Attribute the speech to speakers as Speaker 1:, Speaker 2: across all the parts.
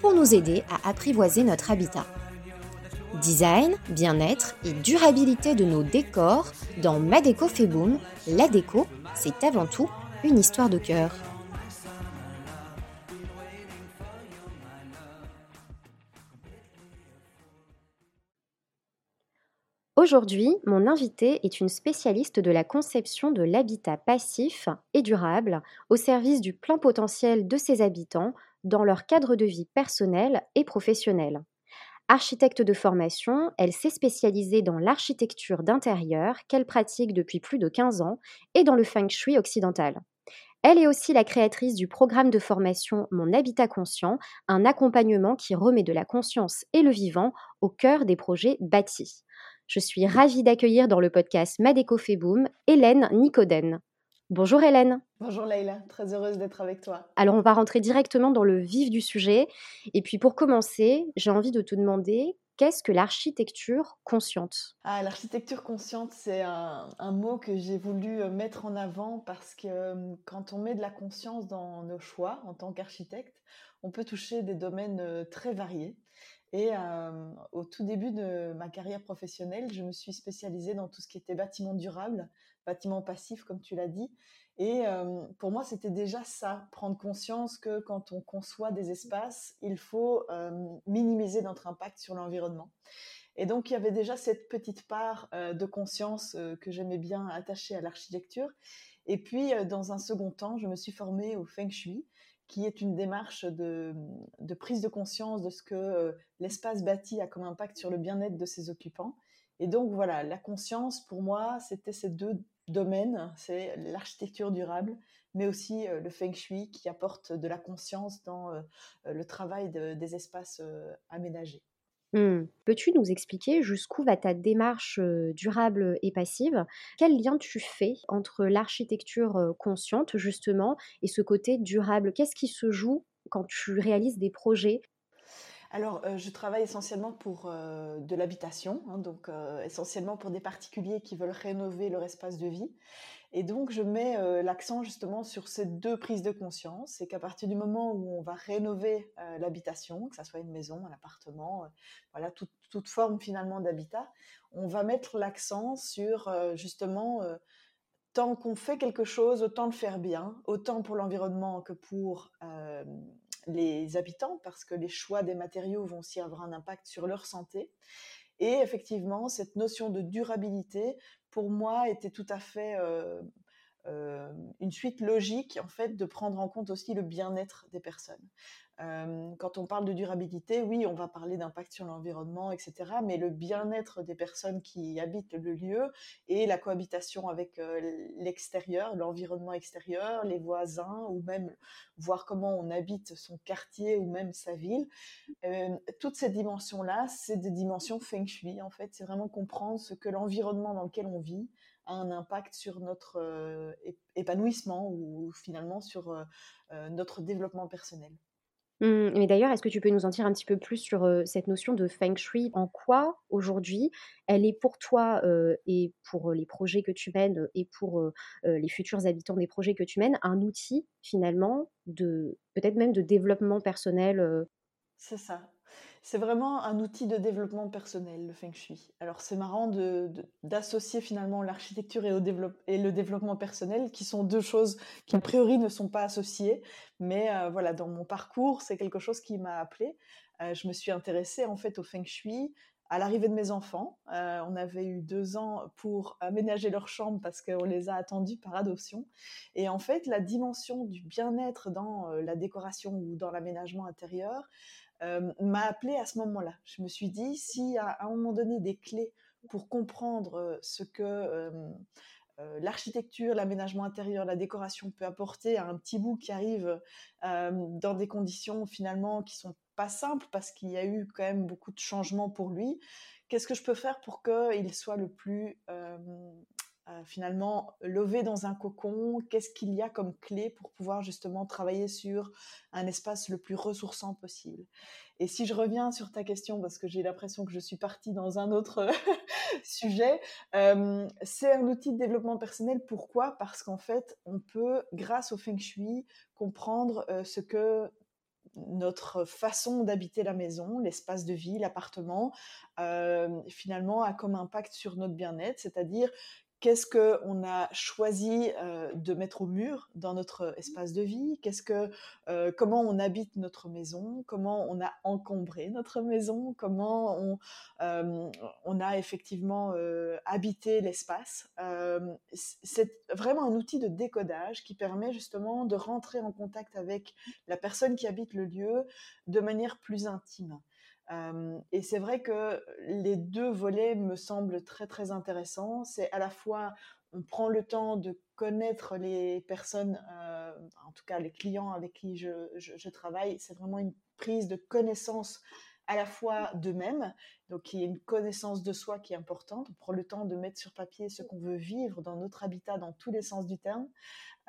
Speaker 1: pour nous aider à apprivoiser notre habitat. Design, bien-être et durabilité de nos décors dans Ma Déco la déco, c'est avant tout une histoire de cœur. Aujourd'hui, mon invité est une spécialiste de la conception de l'habitat passif et durable au service du plein potentiel de ses habitants dans leur cadre de vie personnel et professionnel. Architecte de formation, elle s'est spécialisée dans l'architecture d'intérieur qu'elle pratique depuis plus de 15 ans et dans le feng shui occidental. Elle est aussi la créatrice du programme de formation Mon Habitat Conscient, un accompagnement qui remet de la conscience et le vivant au cœur des projets bâtis. Je suis ravie d'accueillir dans le podcast Madeco Boom Hélène Nicoden. Bonjour Hélène.
Speaker 2: Bonjour Leïla, très heureuse d'être avec toi.
Speaker 1: Alors on va rentrer directement dans le vif du sujet. Et puis pour commencer, j'ai envie de te demander qu'est-ce que l'architecture consciente?
Speaker 2: Ah, L'architecture consciente, c'est un, mot que j'ai voulu euh, mettre en avant parce que euh, quand on met de la conscience dans nos choix en tant qu'architecte, on peut toucher des domaines euh, très variés. Et au tout début de ma carrière professionnelle, je me suis spécialisée dans tout ce qui était bâtiment durable, bâtiment passif, comme tu l'as dit. Et pour moi, c'était déjà ça, prendre conscience que quand on conçoit des espaces, il faut minimiser notre impact sur l'environnement. Et donc, il y avait déjà cette petite part de conscience que j'aimais bien attacher à l'architecture. Et puis, dans un second temps, je me suis formée au Feng Shui, qui est une démarche de, prise de conscience de ce que euh, l'espace bâti a comme impact sur le bien-être de ses occupants. Et donc voilà, la conscience, pour moi, c'était ces deux domaines, c'est l'architecture durable, mais aussi euh, le feng shui qui apporte de la conscience dans euh, le travail des espaces aménagés.
Speaker 1: Mmh. Peux-tu nous expliquer jusqu'où va ta démarche durable et passive? Quel lien tu fais entre l'architecture consciente, justement, et ce côté durable? Qu'est-ce qui se joue quand tu réalises des projets
Speaker 2: alors, je travaille essentiellement pour de l'habitation, hein, donc essentiellement pour des particuliers qui veulent rénover leur espace de vie. Et donc, je mets euh, l'accent justement sur ces deux prises de conscience. C'est qu'à partir du moment où on va rénover euh, l'habitation, que ce soit une maison, un appartement, euh, voilà, toute, forme finalement d'habitat, on va mettre l'accent sur justement, tant qu'on fait quelque chose, autant le faire bien, autant pour l'environnement que pour les habitants, parce que les choix des matériaux vont aussi avoir un impact sur leur santé. Et effectivement, cette notion de durabilité, pour moi, était tout à fait euh, euh, une suite logique, en fait, de prendre en compte aussi le bien-être des personnes quand on parle de durabilité, oui, on va parler d'impact sur l'environnement, etc. Mais le bien-être des personnes qui habitent le lieu et la cohabitation avec l'extérieur, l'environnement extérieur, les voisins, ou même voir comment on habite son quartier ou même sa ville, toutes ces dimensions-là, c'est des dimensions feng shui, en fait. C'est vraiment comprendre ce que l'environnement dans lequel on vit a un impact sur notre épanouissement ou finalement sur notre développement personnel.
Speaker 1: Mmh, mais d'ailleurs, est-ce que tu peux nous en dire un petit peu plus sur, cette notion de feng shui? En quoi, aujourd'hui, elle est pour toi, et pour, les projets que tu mènes, et pour, les futurs habitants des projets que tu mènes, un outil finalement de peut-être même de développement personnel,
Speaker 2: C'est ça. C'est vraiment un outil de développement personnel, le feng shui. Alors c'est marrant d'associer finalement l'architecture et, et, le développement personnel, qui sont deux choses qui a priori ne sont pas associées, mais euh, voilà, dans mon parcours, c'est quelque chose qui m'a appelé. Euh, je me suis intéressée en fait au feng shui à l'arrivée de mes enfants. Euh, on avait eu deux ans pour aménager leur chambre parce qu'on les a attendus par adoption. Et en fait, la dimension du bien-être dans la décoration ou dans l'aménagement intérieur m'a appelé à ce moment-là. Je me suis dit, a à un moment donné des clés pour comprendre ce que l'architecture, l'aménagement intérieur, la décoration peut apporter à un petit bout qui arrive dans des conditions finalement qui sont pas simples parce qu'il y a eu quand même beaucoup de changements pour lui. Qu'est-ce que je peux faire pour qu'il soit le plus finalement levé dans un cocon Qu'est-ce qu'il y a comme clé pour pouvoir justement travailler sur un espace le plus ressourçant possible. Et si je reviens sur ta question, parce que j'ai l'impression que je suis partie dans un autre sujet, c'est un outil de développement personnel. Pourquoi? Parce qu'en fait, on peut, grâce au feng shui, comprendre ce que notre façon d'habiter la maison, l'espace de vie, l'appartement, finalement a comme impact sur notre bien-être, c'est-à-dire qu'est-ce qu'on a choisi de mettre au mur dans notre espace de vie, que, comment on habite notre maison, comment on a encombré notre maison, comment on, on a effectivement habité l'espace? c'est vraiment un outil de décodage qui permet justement de rentrer en contact avec la personne qui habite le lieu de manière plus intime et c'est vrai que les deux volets me semblent très très intéressants. C'est à la fois on prend le temps de connaître les personnes, en tout cas les clients avec qui je, je travaille. C'est vraiment une prise de connaissance à la fois d'eux-mêmes, donc il y a une connaissance de soi qui est importante. On prend le temps de mettre sur papier ce qu'on veut vivre dans notre habitat dans tous les sens du terme,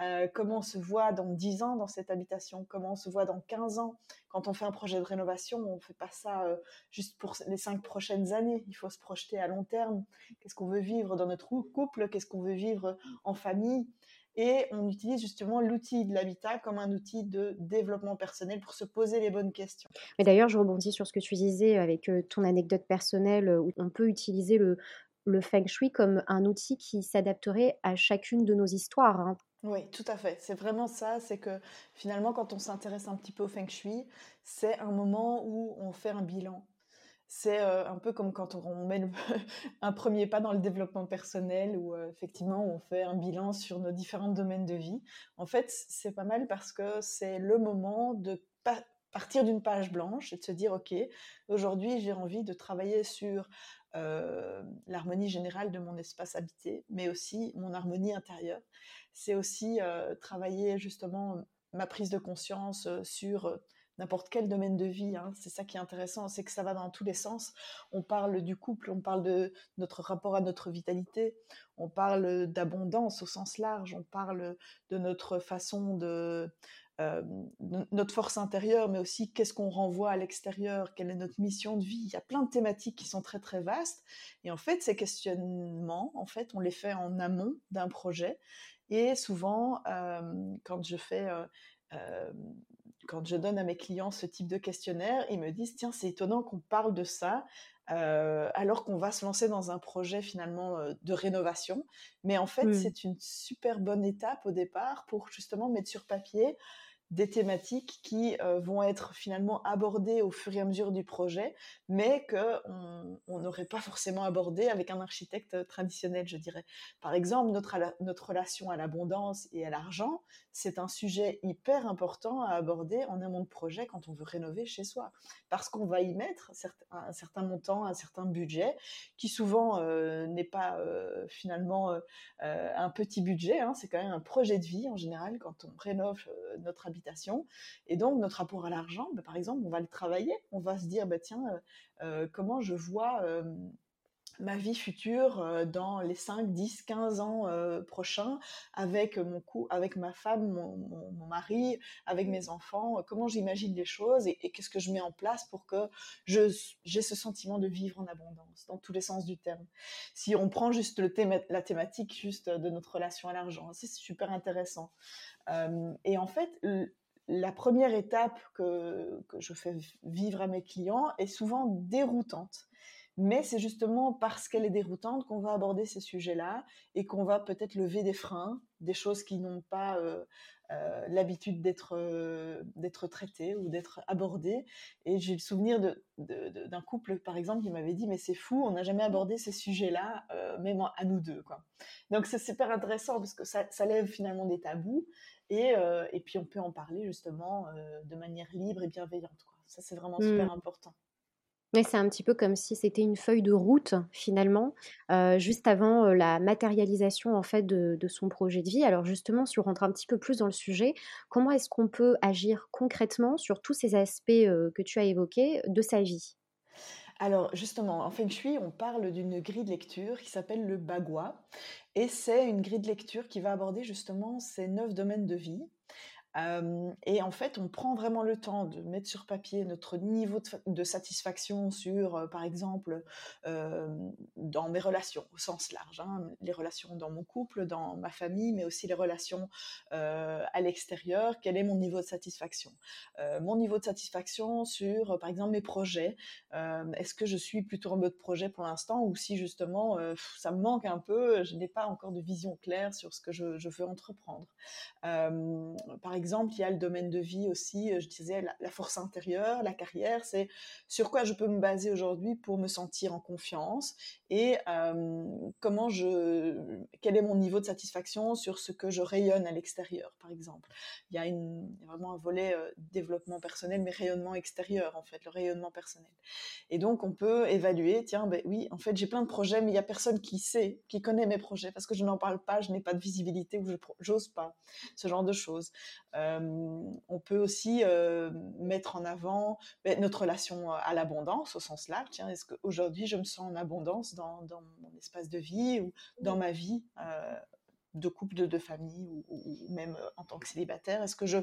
Speaker 2: euh, comment on se voit dans 10 ans dans cette habitation, comment on se voit dans 15 ans? Quand on fait un projet de rénovation, on ne fait pas ça euh, juste pour les 5 prochaines années, il faut se projeter à long terme. Qu'est-ce qu'on veut vivre dans notre couple, qu'est-ce qu'on veut vivre en famille? Et on utilise justement l'outil de l'habitat comme un outil de développement personnel pour se poser les bonnes questions.
Speaker 1: Mais d'ailleurs, je rebondis sur ce que tu disais avec euh, ton anecdote personnelle où on peut utiliser le, le feng shui comme un outil qui s'adapterait à chacune de nos histoires. Hein.
Speaker 2: Oui, tout à fait. C'est vraiment ça. C'est que finalement, quand on s'intéresse un petit peu au feng shui, c'est un moment où on fait un bilan. C'est euh, un peu comme quand on met un premier pas dans le développement personnel où euh, effectivement on fait un bilan sur nos différents domaines de vie. En fait, c'est pas mal parce que c'est le moment de partir d'une page blanche et de se dire, OK, aujourd'hui j'ai envie de travailler sur euh, l'harmonie générale de mon espace habité, mais aussi mon harmonie intérieure. C'est aussi euh, travailler justement ma prise de conscience euh, sur n'importe quel domaine de vie. Hein. C'est ça qui est intéressant, c'est que ça va dans tous les sens. On parle du couple, on parle de notre rapport à notre vitalité, on parle d'abondance au sens large, on parle de notre façon de euh, notre force intérieure, mais aussi qu'est-ce qu'on renvoie à l'extérieur, quelle est notre mission de vie. Il y a plein de thématiques qui sont très très vastes. Et en fait, ces questionnements, en fait, on les fait en amont d'un projet. Et souvent, euh, quand je fais euh, quand je donne à mes clients ce type de questionnaire, ils me disent tiens, c'est étonnant qu'on parle de ça alors qu'on va se lancer dans un projet finalement de rénovation. Mais en fait, c'est une super bonne étape au départ pour justement mettre sur papier des thématiques qui euh, vont être finalement abordées au fur et à mesure du projet, mais qu'on on n'aurait pas forcément abordé avec un architecte traditionnel, je dirais. Par exemple, notre, notre relation à l'abondance et à l'argent, c'est un sujet hyper important à aborder en amont de projet quand on veut rénover chez soi, parce qu'on va y mettre un certain montant, un certain budget, qui souvent euh, n'est pas finalement un petit budget, hein. c'est quand même un projet de vie en général quand on rénove notre habitat et donc, notre rapport à l'argent, bah, par exemple, on va le travailler. On va se dire, bah, tiens, euh, euh, comment je vois ma vie future dans les 5, 10, 15 ans prochains avec mon cou avec ma femme, mon, mari, avec mes enfants, comment j'imagine les choses et, qu'est-ce que je mets en place pour que j'ai ce sentiment de vivre en abondance dans tous les sens du terme. Si on prend juste le la thématique juste de notre relation à l'argent, c'est super intéressant. et en fait, la première étape que, je fais vivre à mes clients est souvent déroutante. Mais c'est justement parce qu'elle est déroutante qu'on va aborder ces sujets-là et qu'on va peut-être lever des freins, des choses qui n'ont pas euh, euh, l'habitude d'être euh, d'être traitées ou d'être abordées. Et j'ai le souvenir d'un couple, par exemple, qui m'avait dit mais c'est fou, on n'a jamais abordé ces sujets-là, même à nous deux. Quoi. Donc c'est super intéressant parce que ça, ça lève finalement des tabous euh, et, puis on peut en parler justement de manière libre et bienveillante. Ça, c'est vraiment super mmh. important.
Speaker 1: Oui, c'est un petit peu comme si c'était une feuille de route finalement, juste avant, la matérialisation en fait de son projet de vie. Alors justement, si on rentre un petit peu plus dans le sujet, comment est-ce qu'on peut agir concrètement sur tous ces aspects, que tu as évoqués de sa vie?
Speaker 2: Alors justement, en feng shui, on parle d'une grille de lecture qui s'appelle le bagua et c'est une grille de lecture qui va aborder justement ces 9 domaines de vie Et en fait, on prend vraiment le temps de mettre sur papier notre niveau de fa de satisfaction sur, par exemple, dans mes relations au sens large, hein, les relations dans mon couple, dans ma famille, mais aussi les relations, à l'extérieur. Quel est mon niveau de satisfaction? Mon niveau de satisfaction sur, par exemple, mes projets. Est-ce que je suis plutôt en mode projet pour l'instant ou si justement, ça me manque un peu, je n'ai pas encore de vision claire sur ce que je je veux entreprendre? Par exemple, il y a le domaine de vie aussi, euh, je disais la, la force intérieure, la carrière, c'est sur quoi je peux me baser aujourd'hui pour me sentir en confiance et comment je, quel est mon niveau de satisfaction sur ce que je rayonne à l'extérieur, par exemple? Il y a, vraiment un volet développement personnel, mais rayonnement extérieur, en fait, le rayonnement personnel. Et donc, on peut évaluer, tiens, ben oui, en fait, j'ai plein de projets, mais il y a personne qui sait, qui connaît mes projets, parce que je n'en parle pas, je n'ai pas de visibilité ou je j'ose pas, ce genre de choses. On peut aussi mettre en avant ben, notre relation à l'abondance au sens large. Tiens, est-ce qu'aujourd'hui je me sens en abondance dans, dans, mon espace de vie ou dans ma vie euh, de couple, de, de famille ou, ou, même en tant que célibataire Est-ce que je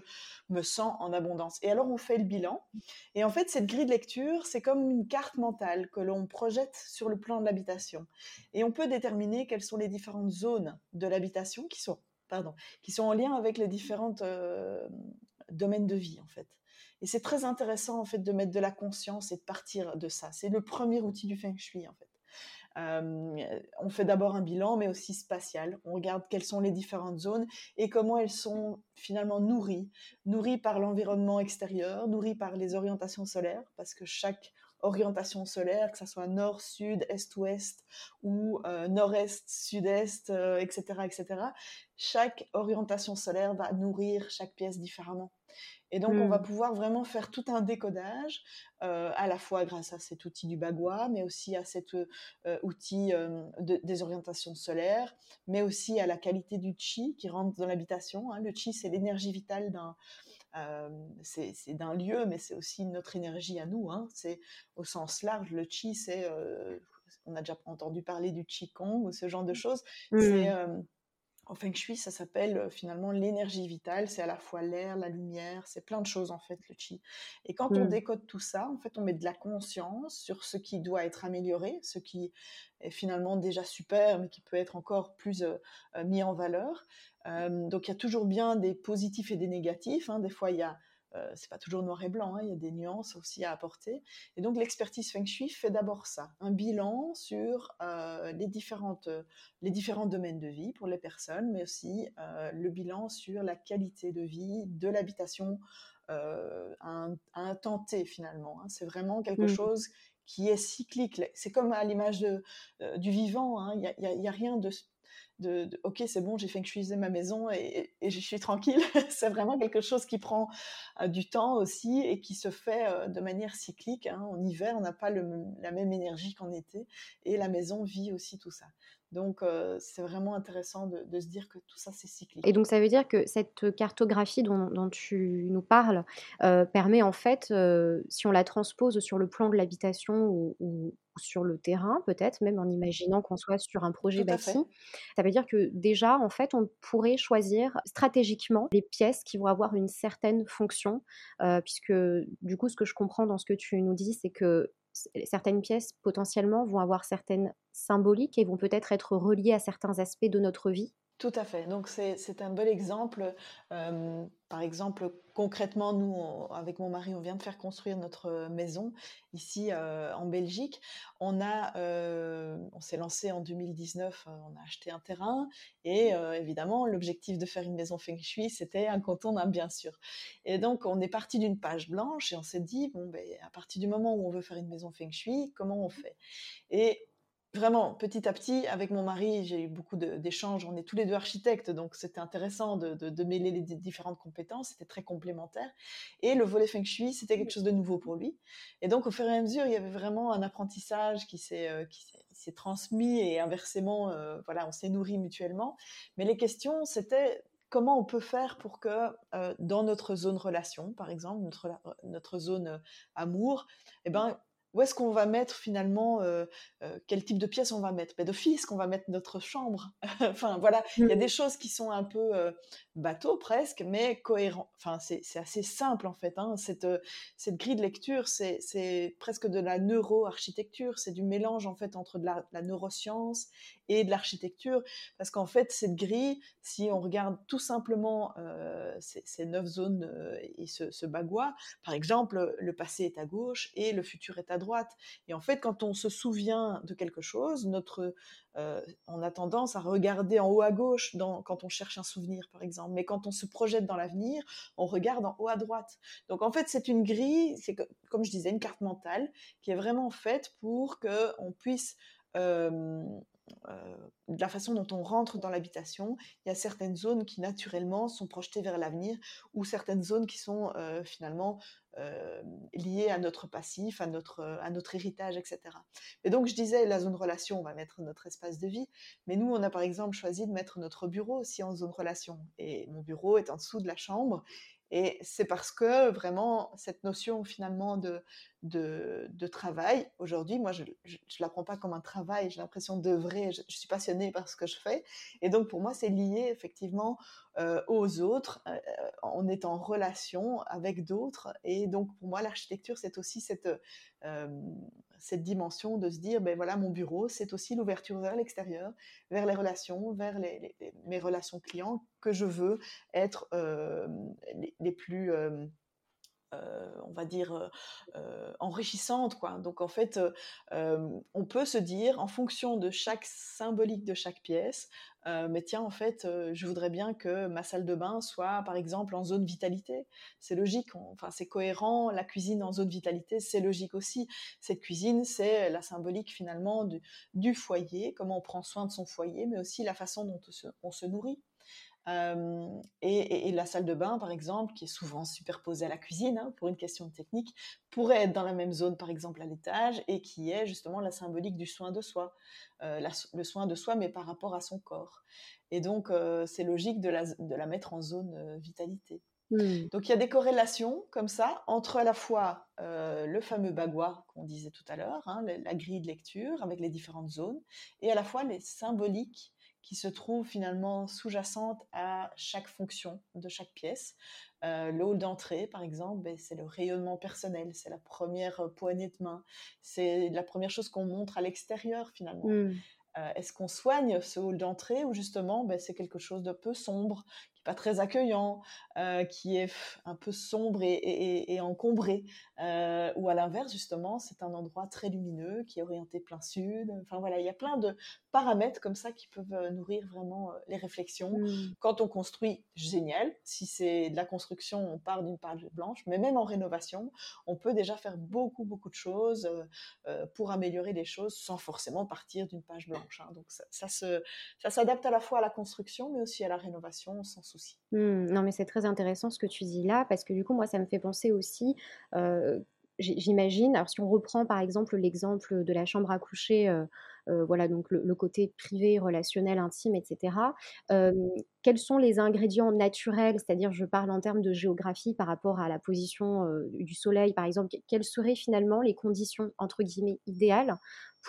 Speaker 2: me sens en abondance? Et alors on fait le bilan. Et en fait, cette grille de lecture, c'est comme une carte mentale que l'on projette sur le plan de l'habitation. Et on peut déterminer quelles sont les différentes zones de l'habitation qui sont pardon, qui sont en lien avec les différents euh, domaines de vie en fait. Et c'est très intéressant en fait de mettre de la conscience et de partir de ça. C'est le premier outil du feng shui en fait. Euh, on fait d'abord un bilan, mais aussi spatial. On regarde quelles sont les différentes zones et comment elles sont finalement nourries, nourries par l'environnement extérieur, nourries par les orientations solaires, parce que chaque orientation solaire, que ce soit nord, sud, est, ouest ou euh, nord-est, sud-est, euh, etc., etc. Chaque orientation solaire va nourrir chaque pièce différemment. Et donc, on va mmh. pouvoir vraiment faire tout un décodage, euh, à la fois grâce à cet outil du bagua, mais aussi à cet euh, outil euh, de, des orientations solaires, mais aussi à la qualité du chi qui rentre dans l'habitation. Hein. Le chi, c'est l'énergie vitale d'un c'est d'un lieu, mais c'est aussi notre énergie à nous. Hein. C'est au sens large. Le chi, c'est, on a déjà entendu parler du qigong ou ce genre de mmh. choses. Mmh. C'est en feng shui, ça s'appelle finalement l'énergie vitale. C'est à la fois l'air, la lumière, c'est plein de choses en fait le chi. Et quand on mmh. décode tout ça, en fait, on met de la conscience sur ce qui doit être amélioré, ce qui est finalement déjà super, mais qui peut être encore plus mis en valeur. Euh, donc il y a toujours bien des positifs et des négatifs. Hein. Des fois, il y a euh, c'est pas toujours noir et blanc, hein. il y a des nuances aussi à apporter. Et donc l'expertise Feng Shui fait d'abord ça, un bilan sur euh, les, différentes, les différents domaines de vie pour les personnes, mais aussi le bilan sur la qualité de vie de l'habitation à, un, temps T finalement. Hein. C'est vraiment quelque mmh. chose qui est cyclique. C'est comme à l'image du vivant, hein. il n'y a, a, a, rien de de, ok c'est bon j'ai fait que ma maison et, je suis tranquille c'est vraiment quelque chose qui prend euh, du temps aussi et qui se fait euh, de manière cyclique hein. en hiver on n'a pas la même énergie qu'en été et la maison vit aussi tout ça donc, euh, c'est vraiment intéressant de, de, se dire que tout ça, c'est cyclique.
Speaker 1: Et donc, ça veut dire que cette cartographie dont, dont tu nous parles euh, permet en fait, euh, si on la transpose sur le plan de l'habitation ou, ou, sur le terrain, peut-être, même en imaginant qu'on soit sur un projet bâti, ça veut dire que déjà, en fait, on pourrait choisir stratégiquement les pièces qui vont avoir une certaine fonction, puisque du coup, ce que je comprends dans ce que tu nous dis, c'est que certaines pièces potentiellement vont avoir certaines symboliques et vont peut-être être reliées à certains aspects de notre vie.
Speaker 2: Tout à fait. Donc c'est un bon exemple. Euh, par exemple, concrètement, nous, avec mon mari, on vient de faire construire notre maison ici euh, en Belgique. On a, euh, on s'est lancé en 2019. on a acheté un terrain et évidemment, l'objectif de faire une maison feng shui, c'était incontournable, bien sûr. Et donc, on est parti d'une page blanche et on s'est dit bon, ben, à partir du moment où on veut faire une maison feng shui, comment on fait? Vraiment, petit à petit, avec mon mari, j'ai eu beaucoup d'échanges. On est tous les deux architectes, donc c'était intéressant de, mêler les différentes compétences. C'était très complémentaire. Et le volet feng shui, c'était quelque chose de nouveau pour lui. Et donc, au fur et à mesure, il y avait vraiment un apprentissage qui s'est euh, transmis et inversement, euh, voilà, on s'est nourri mutuellement. Mais les questions, c'était comment on peut faire pour que euh, dans notre zone relation, par exemple, notre, zone amour, eh ben, où est-ce qu'on va mettre finalement, euh, euh, quel type de pièce on va mettre? Ben, D'office, qu'on va mettre notre chambre. enfin, voilà, il y a mmh. des choses qui sont un peu euh, bateau presque, mais cohérent. Enfin, c'est assez simple en fait. Hein. Cette, cette grille de lecture, c'est presque de la neuroarchitecture. C'est du mélange en fait entre de la, neuroscience et de l'architecture. Parce qu'en fait, cette grille, si on regarde tout simplement ces, neuf zones et ce, ce bagua, par exemple, le passé est à gauche et le futur est à droite. Et en fait, quand on se souvient de quelque chose, notre, euh, on a tendance à regarder en haut à gauche quand on cherche un souvenir, par exemple. Mais quand on se projette dans l'avenir, on regarde en haut à droite. Donc en fait, c'est une grille, c'est comme je disais, une carte mentale qui est vraiment faite pour qu'on puisse euh, euh, de la façon dont on rentre dans l'habitation, il y a certaines zones qui naturellement sont projetées vers l'avenir ou certaines zones qui sont euh, finalement euh, liées à notre passif, à notre, à notre héritage, etc. Et donc je disais, la zone relation, on va mettre notre espace de vie, mais nous, on a par exemple choisi de mettre notre bureau aussi en zone relation. Et mon bureau est en dessous de la chambre et c'est parce que vraiment, cette notion finalement de, de, travail, aujourd'hui, moi, je ne la prends pas comme un travail, j'ai l'impression d'œuvrer, je, je, suis passionnée par ce que je fais. Et donc, pour moi, c'est lié effectivement euh, aux autres, euh, on est en relation avec d'autres. Et donc, pour moi, l'architecture, c'est aussi cette, euh, cette dimension de se dire, ben voilà, mon bureau, c'est aussi l'ouverture vers l'extérieur, vers les relations, vers les, mes relations clients que je veux être les, plus... on va dire, enrichissantes. Quoi. Donc en fait, on peut se dire, en fonction de chaque symbolique de chaque pièce, euh, mais tiens, en fait, euh, je voudrais bien que ma salle de bain soit, par exemple, en zone vitalité. C'est logique, enfin, c'est cohérent. La cuisine en zone vitalité, c'est logique aussi. Cette cuisine, c'est la symbolique finalement du, foyer, comment on prend soin de son foyer, mais aussi la façon dont on se nourrit et, la salle de bain, par exemple, qui est souvent superposée à la cuisine hein, pour une question de technique, pourrait être dans la même zone, par exemple, à l'étage, et qui est justement la symbolique du soin de soi, le soin de soi, mais par rapport à son corps. Et donc, c'est logique de la, de la, mettre en zone vitalité. Mmh. Donc, il y a des corrélations comme ça entre à la fois le fameux bagua qu'on disait tout à l'heure, hein, la grille de lecture avec les différentes zones, et à la fois les symboliques qui se trouve finalement sous-jacente à chaque fonction de chaque pièce. Euh, le hall d'entrée, par exemple, ben, c'est le rayonnement personnel, c'est la première euh, poignée de main, c'est la première chose qu'on montre à l'extérieur finalement. Mmh. Euh, est-ce qu'on soigne ce hall d'entrée ou justement ben, c'est quelque chose de peu sombre, pas très accueillant, euh, qui est un peu sombre et, encombré. Euh, ou à l'inverse, justement, c'est un endroit très lumineux qui est orienté plein sud. Enfin voilà, il y a plein de paramètres comme ça qui peuvent euh, nourrir vraiment les réflexions. Mmh. Quand on construit, génial. Si c'est de la construction, on part d'une page blanche, mais même en rénovation, on peut déjà faire beaucoup, beaucoup de choses pour améliorer les choses sans forcément partir d'une page blanche. Hein. Donc ça, ça, ça s'adapte à la fois à la construction, mais aussi à la rénovation sans
Speaker 1: Mmh, non, mais c'est très intéressant ce que tu dis là, parce que du coup, moi, ça me fait penser aussi, j'imagine, alors si on reprend par exemple l'exemple de la chambre à coucher, voilà, donc le, côté privé, relationnel, intime, etc. quels sont les ingrédients naturels, c'est-à-dire je parle en termes de géographie par rapport à la position du soleil, par exemple, quelles seraient finalement les conditions, entre guillemets, idéales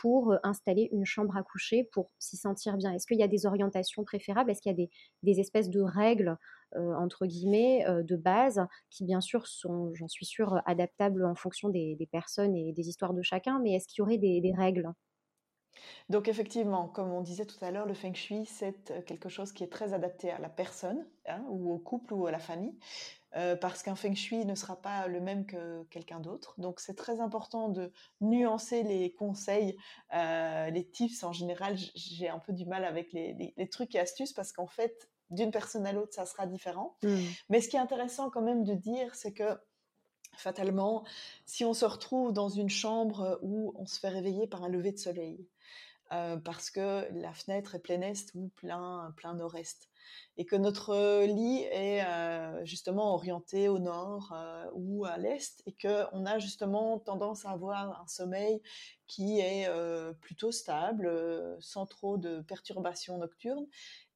Speaker 1: pour installer une chambre à coucher, pour s'y sentir bien. Est-ce qu'il y a des orientations préférables? Est-ce qu'il y a des, espèces de règles, entre guillemets, de base, qui bien sûr sont, j'en suis sûre, adaptables en fonction des, personnes et des histoires de chacun, mais est-ce qu'il y aurait des, règles?
Speaker 2: Donc effectivement, comme on disait tout à l'heure, le feng shui, c'est quelque chose qui est très adapté à la personne, hein, ou au couple, ou à la famille. Euh, parce qu'un feng shui ne sera pas le même que quelqu'un d'autre. Donc c'est très important de nuancer les conseils, euh, les tips en général. J'ai un peu du mal avec les, trucs et astuces parce qu'en fait, d'une personne à l'autre, ça sera différent. Mmh. Mais ce qui est intéressant quand même de dire, c'est que fatalement, si on se retrouve dans une chambre où on se fait réveiller par un lever de soleil, parce que la fenêtre est plein est ou plein, plein nord-est et que notre lit est justement orienté au nord ou à l'est et qu'on a justement tendance à avoir un sommeil qui est plutôt stable, sans trop de perturbations nocturnes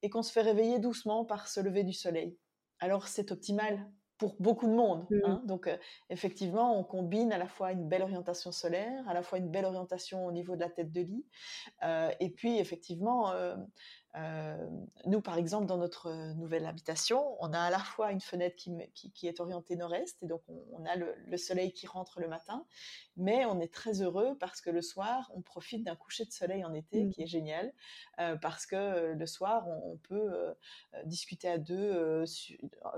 Speaker 2: et qu'on se fait réveiller doucement par ce lever du soleil. Alors c'est optimal pour beaucoup de monde. Mmh. Hein. Donc, effectivement, on combine à la fois une belle orientation solaire, à la fois une belle orientation au niveau de la tête de lit, et puis effectivement, euh, nous, par exemple, dans notre euh, nouvelle habitation, on a à la fois une fenêtre qui, qui, est orientée nord-est, et donc on, a le, soleil qui rentre le matin, mais on est très heureux parce que le soir, on profite d'un coucher de soleil en été mmh. qui est génial, euh, parce que le soir, on, peut discuter à deux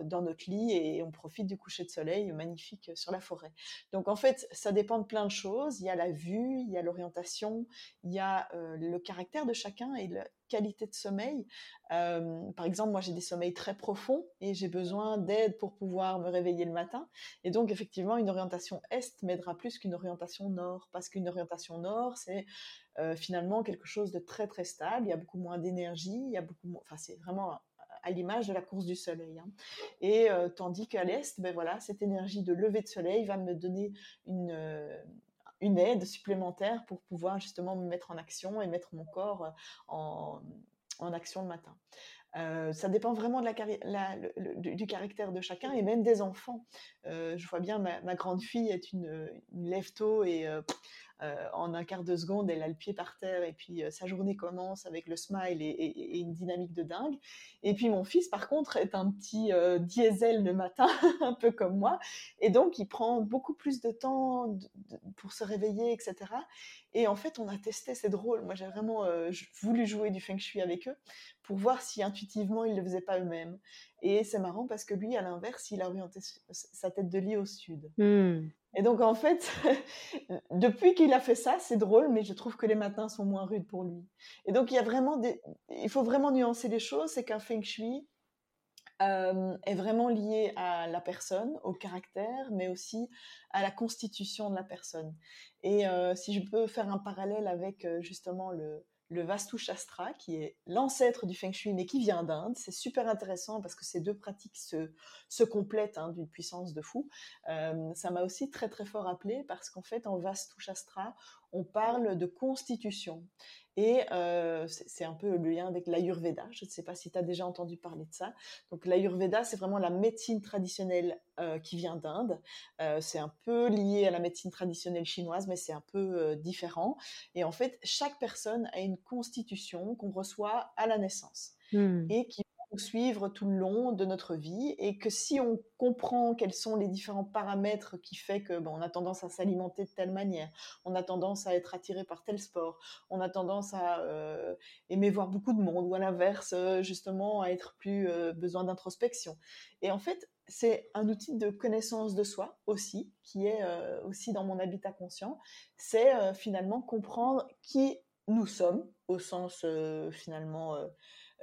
Speaker 2: dans notre lit et on profite du coucher de soleil magnifique sur la forêt. Donc en fait, ça dépend de plein de choses. Il y a la vue, il y a l'orientation, il y a le caractère de chacun et le, qualité de sommeil. par exemple, moi, j'ai des sommeils très profonds et j'ai besoin d'aide pour pouvoir me réveiller le matin. Et donc, effectivement, une orientation est m'aidera plus qu'une orientation nord, parce qu'une orientation nord, c'est finalement quelque chose de très très stable. Il y a beaucoup moins d'énergie, il y a beaucoup, enfin, c'est vraiment à l'image de la course du soleil. Hein. Et tandis qu'à l'est, ben voilà, cette énergie de lever de soleil va me donner une, une aide supplémentaire pour pouvoir justement me mettre en action et mettre mon corps euh, en, action le matin. Euh, ça dépend vraiment du caractère de chacun et même des enfants. Euh, je vois bien, ma, grande fille est une, une lève-tôt et en un quart de seconde, elle a le pied par terre et puis euh, sa journée commence avec le smile et, une dynamique de dingue. Et puis mon fils, par contre, est un petit euh, diesel le matin, un peu comme moi, et donc il prend beaucoup plus de temps pour se réveiller, etc. Et en fait, on a testé, c'est drôle. Moi, j'ai vraiment voulu jouer du feng shui avec eux pour voir si intuitivement ils ne le faisaient pas eux-mêmes. Et c'est marrant parce que lui, à l'inverse, il a orienté sa tête de lit au sud. Hmm. Et donc, en fait, depuis qu'il a fait ça, c'est drôle, mais je trouve que les matins sont moins rudes pour lui. Et donc, il y a vraiment des... Il faut vraiment nuancer les choses. C'est qu'un feng shui euh, est vraiment lié à la personne, au caractère, mais aussi à la constitution de la personne. Et euh, si je peux faire un parallèle avec euh, justement le, le Vastu Shastra, qui est l'ancêtre du Feng Shui, mais qui vient d'Inde. C'est super intéressant parce que ces deux pratiques se, complètent hein, d'une puissance de fou. Euh, ça m'a aussi très très fort appelé parce qu'en fait, en Vastu Shastra, on parle de constitution. Et euh, c'est un peu le lien avec l'Ayurveda. Je ne sais pas si tu as déjà entendu parler de ça. Donc l'Ayurveda, c'est vraiment la médecine traditionnelle euh, qui vient d'Inde. Euh, c'est un peu lié à la médecine traditionnelle chinoise, mais c'est un peu différent. Et en fait, chaque personne a une constitution qu'on reçoit à la naissance hmm. et qui suivre tout le long de notre vie et que si on comprend quels sont les différents paramètres qui fait que on a tendance à s'alimenter de telle manière, on a tendance à être attiré par tel sport, on a tendance à euh, aimer voir beaucoup de monde ou à l'inverse euh, justement à être plus euh, besoin d'introspection. Et en fait, c'est un outil de connaissance de soi aussi qui est aussi dans mon habitat conscient, c'est finalement comprendre qui nous sommes au sens finalement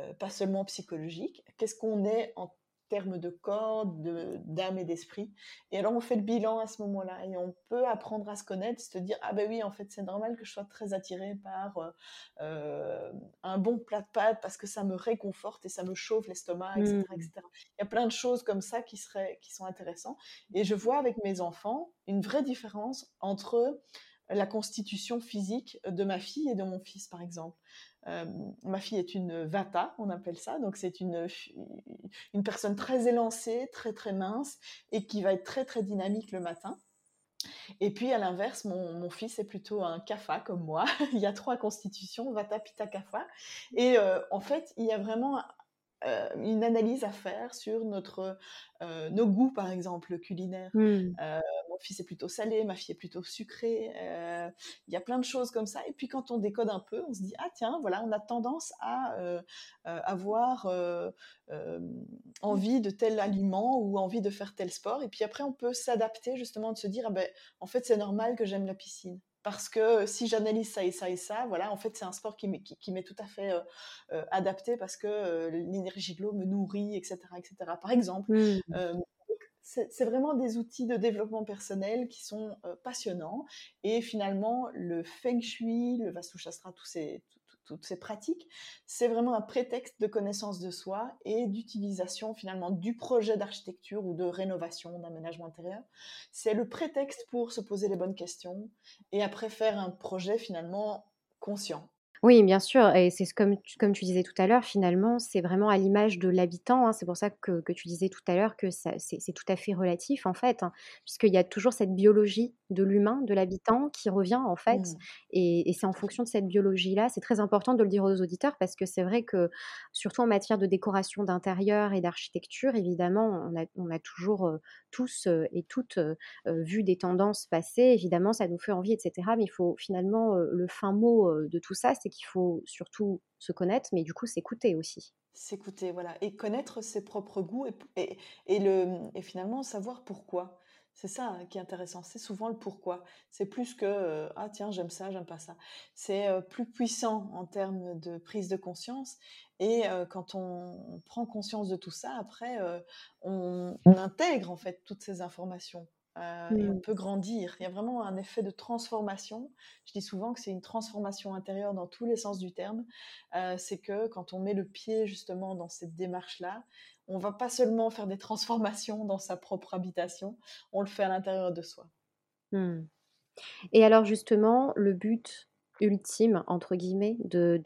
Speaker 2: euh, pas seulement psychologique. Qu'est-ce qu'on est en termes de corps, d'âme et d'esprit? Et alors on fait le bilan à ce moment-là et on peut apprendre à se connaître, se dire ah ben oui en fait c'est normal que je sois très attirée par euh, euh, un bon plat de pâtes parce que ça me réconforte et ça me chauffe l'estomac, etc., mmh. etc., Il y a plein de choses comme ça qui seraient qui sont intéressantes et je vois avec mes enfants une vraie différence entre la constitution physique de ma fille et de mon fils, par exemple. Euh, ma fille est une vata, on appelle ça, donc c'est une, une personne très élancée, très très mince et qui va être très très dynamique le matin. Et puis à l'inverse, mon, mon, fils est plutôt un kapha comme moi. il y a trois constitutions, vata, pitta, kapha. Et euh, en fait, il y a vraiment euh, une analyse à faire sur notre, euh, nos goûts, par exemple, culinaires. Mmh. Euh, mon fils est plutôt salé, ma fille est plutôt sucrée. Il y a plein de choses comme ça. Et puis, quand on décode un peu, on se dit ah tiens, voilà, on a tendance à avoir envie de tel aliment ou envie de faire tel sport. Et puis après, on peut s'adapter justement de se dire ah ben, en fait, c'est normal que j'aime la piscine parce que si j'analyse ça et ça et ça, voilà, en fait, c'est un sport qui m'est, qui, tout à fait euh, euh, adapté parce que euh, l'énergie de l'eau me nourrit, etc., etc. Par exemple, mmh. c'est, vraiment des outils de développement personnel qui sont passionnants. Et finalement, le feng shui, le vastu shastra, tous ces, toutes ces pratiques, c'est vraiment un prétexte de connaissance de soi et d'utilisation finalement du projet d'architecture ou de rénovation, d'aménagement intérieur. C'est le prétexte pour se poser les bonnes questions et après faire un projet finalement conscient.
Speaker 1: Oui, bien sûr et c'est comme tu comme tu disais tout à l'heure, finalement, c'est vraiment à l'image de l'habitant, hein. C'est pour ça que que tu disais tout à l'heure que ça c'est c'est tout à fait relatif, en fait, hein, puisqu'il y a toujours cette biologie de l'humain, de l'habitant qui revient, en fait
Speaker 2: Mmh.
Speaker 1: et et c'est en fonction de cette biologie-là c'est très important de le dire aux auditeurs parce que c'est vrai que, surtout en matière de décoration d'intérieur et d'architecture, évidemment, on a on a toujours, tous, et toutes, vu des tendances passer. Évidemment, ça nous fait envie et cetera, mais il faut finalement, le fin mot, de tout ça, c'est qu'il faut surtout se connaître, mais du coup s'écouter aussi.
Speaker 2: S'écouter, voilà et connaître ses propres goûts et et le, et finalement savoir pourquoi. C'est ça, hein, qui est intéressant, c'est souvent le pourquoi. C'est plus que, heu: «Ah tiens, j'aime ça, j'aime pas ça». C'est, heu, plus puissant en termes de prise de conscience et heu, quand on prend conscience de tout ça, après, on on intègre en fait toutes ces informations, heu et on
Speaker 1: Mmh.
Speaker 2: peut grandir. Il y a vraiment un effet de transformation. Je dis souvent que c'est une transformation intérieure dans tous les sens du terme. Heu, c'est que quand on met le pied justement dans cette démarche-là, on va pas seulement faire des transformations dans sa propre habitation, on le fait à l'intérieur de soi.
Speaker 1: Mmh et alors justement, le but «ultime» entre guillemets de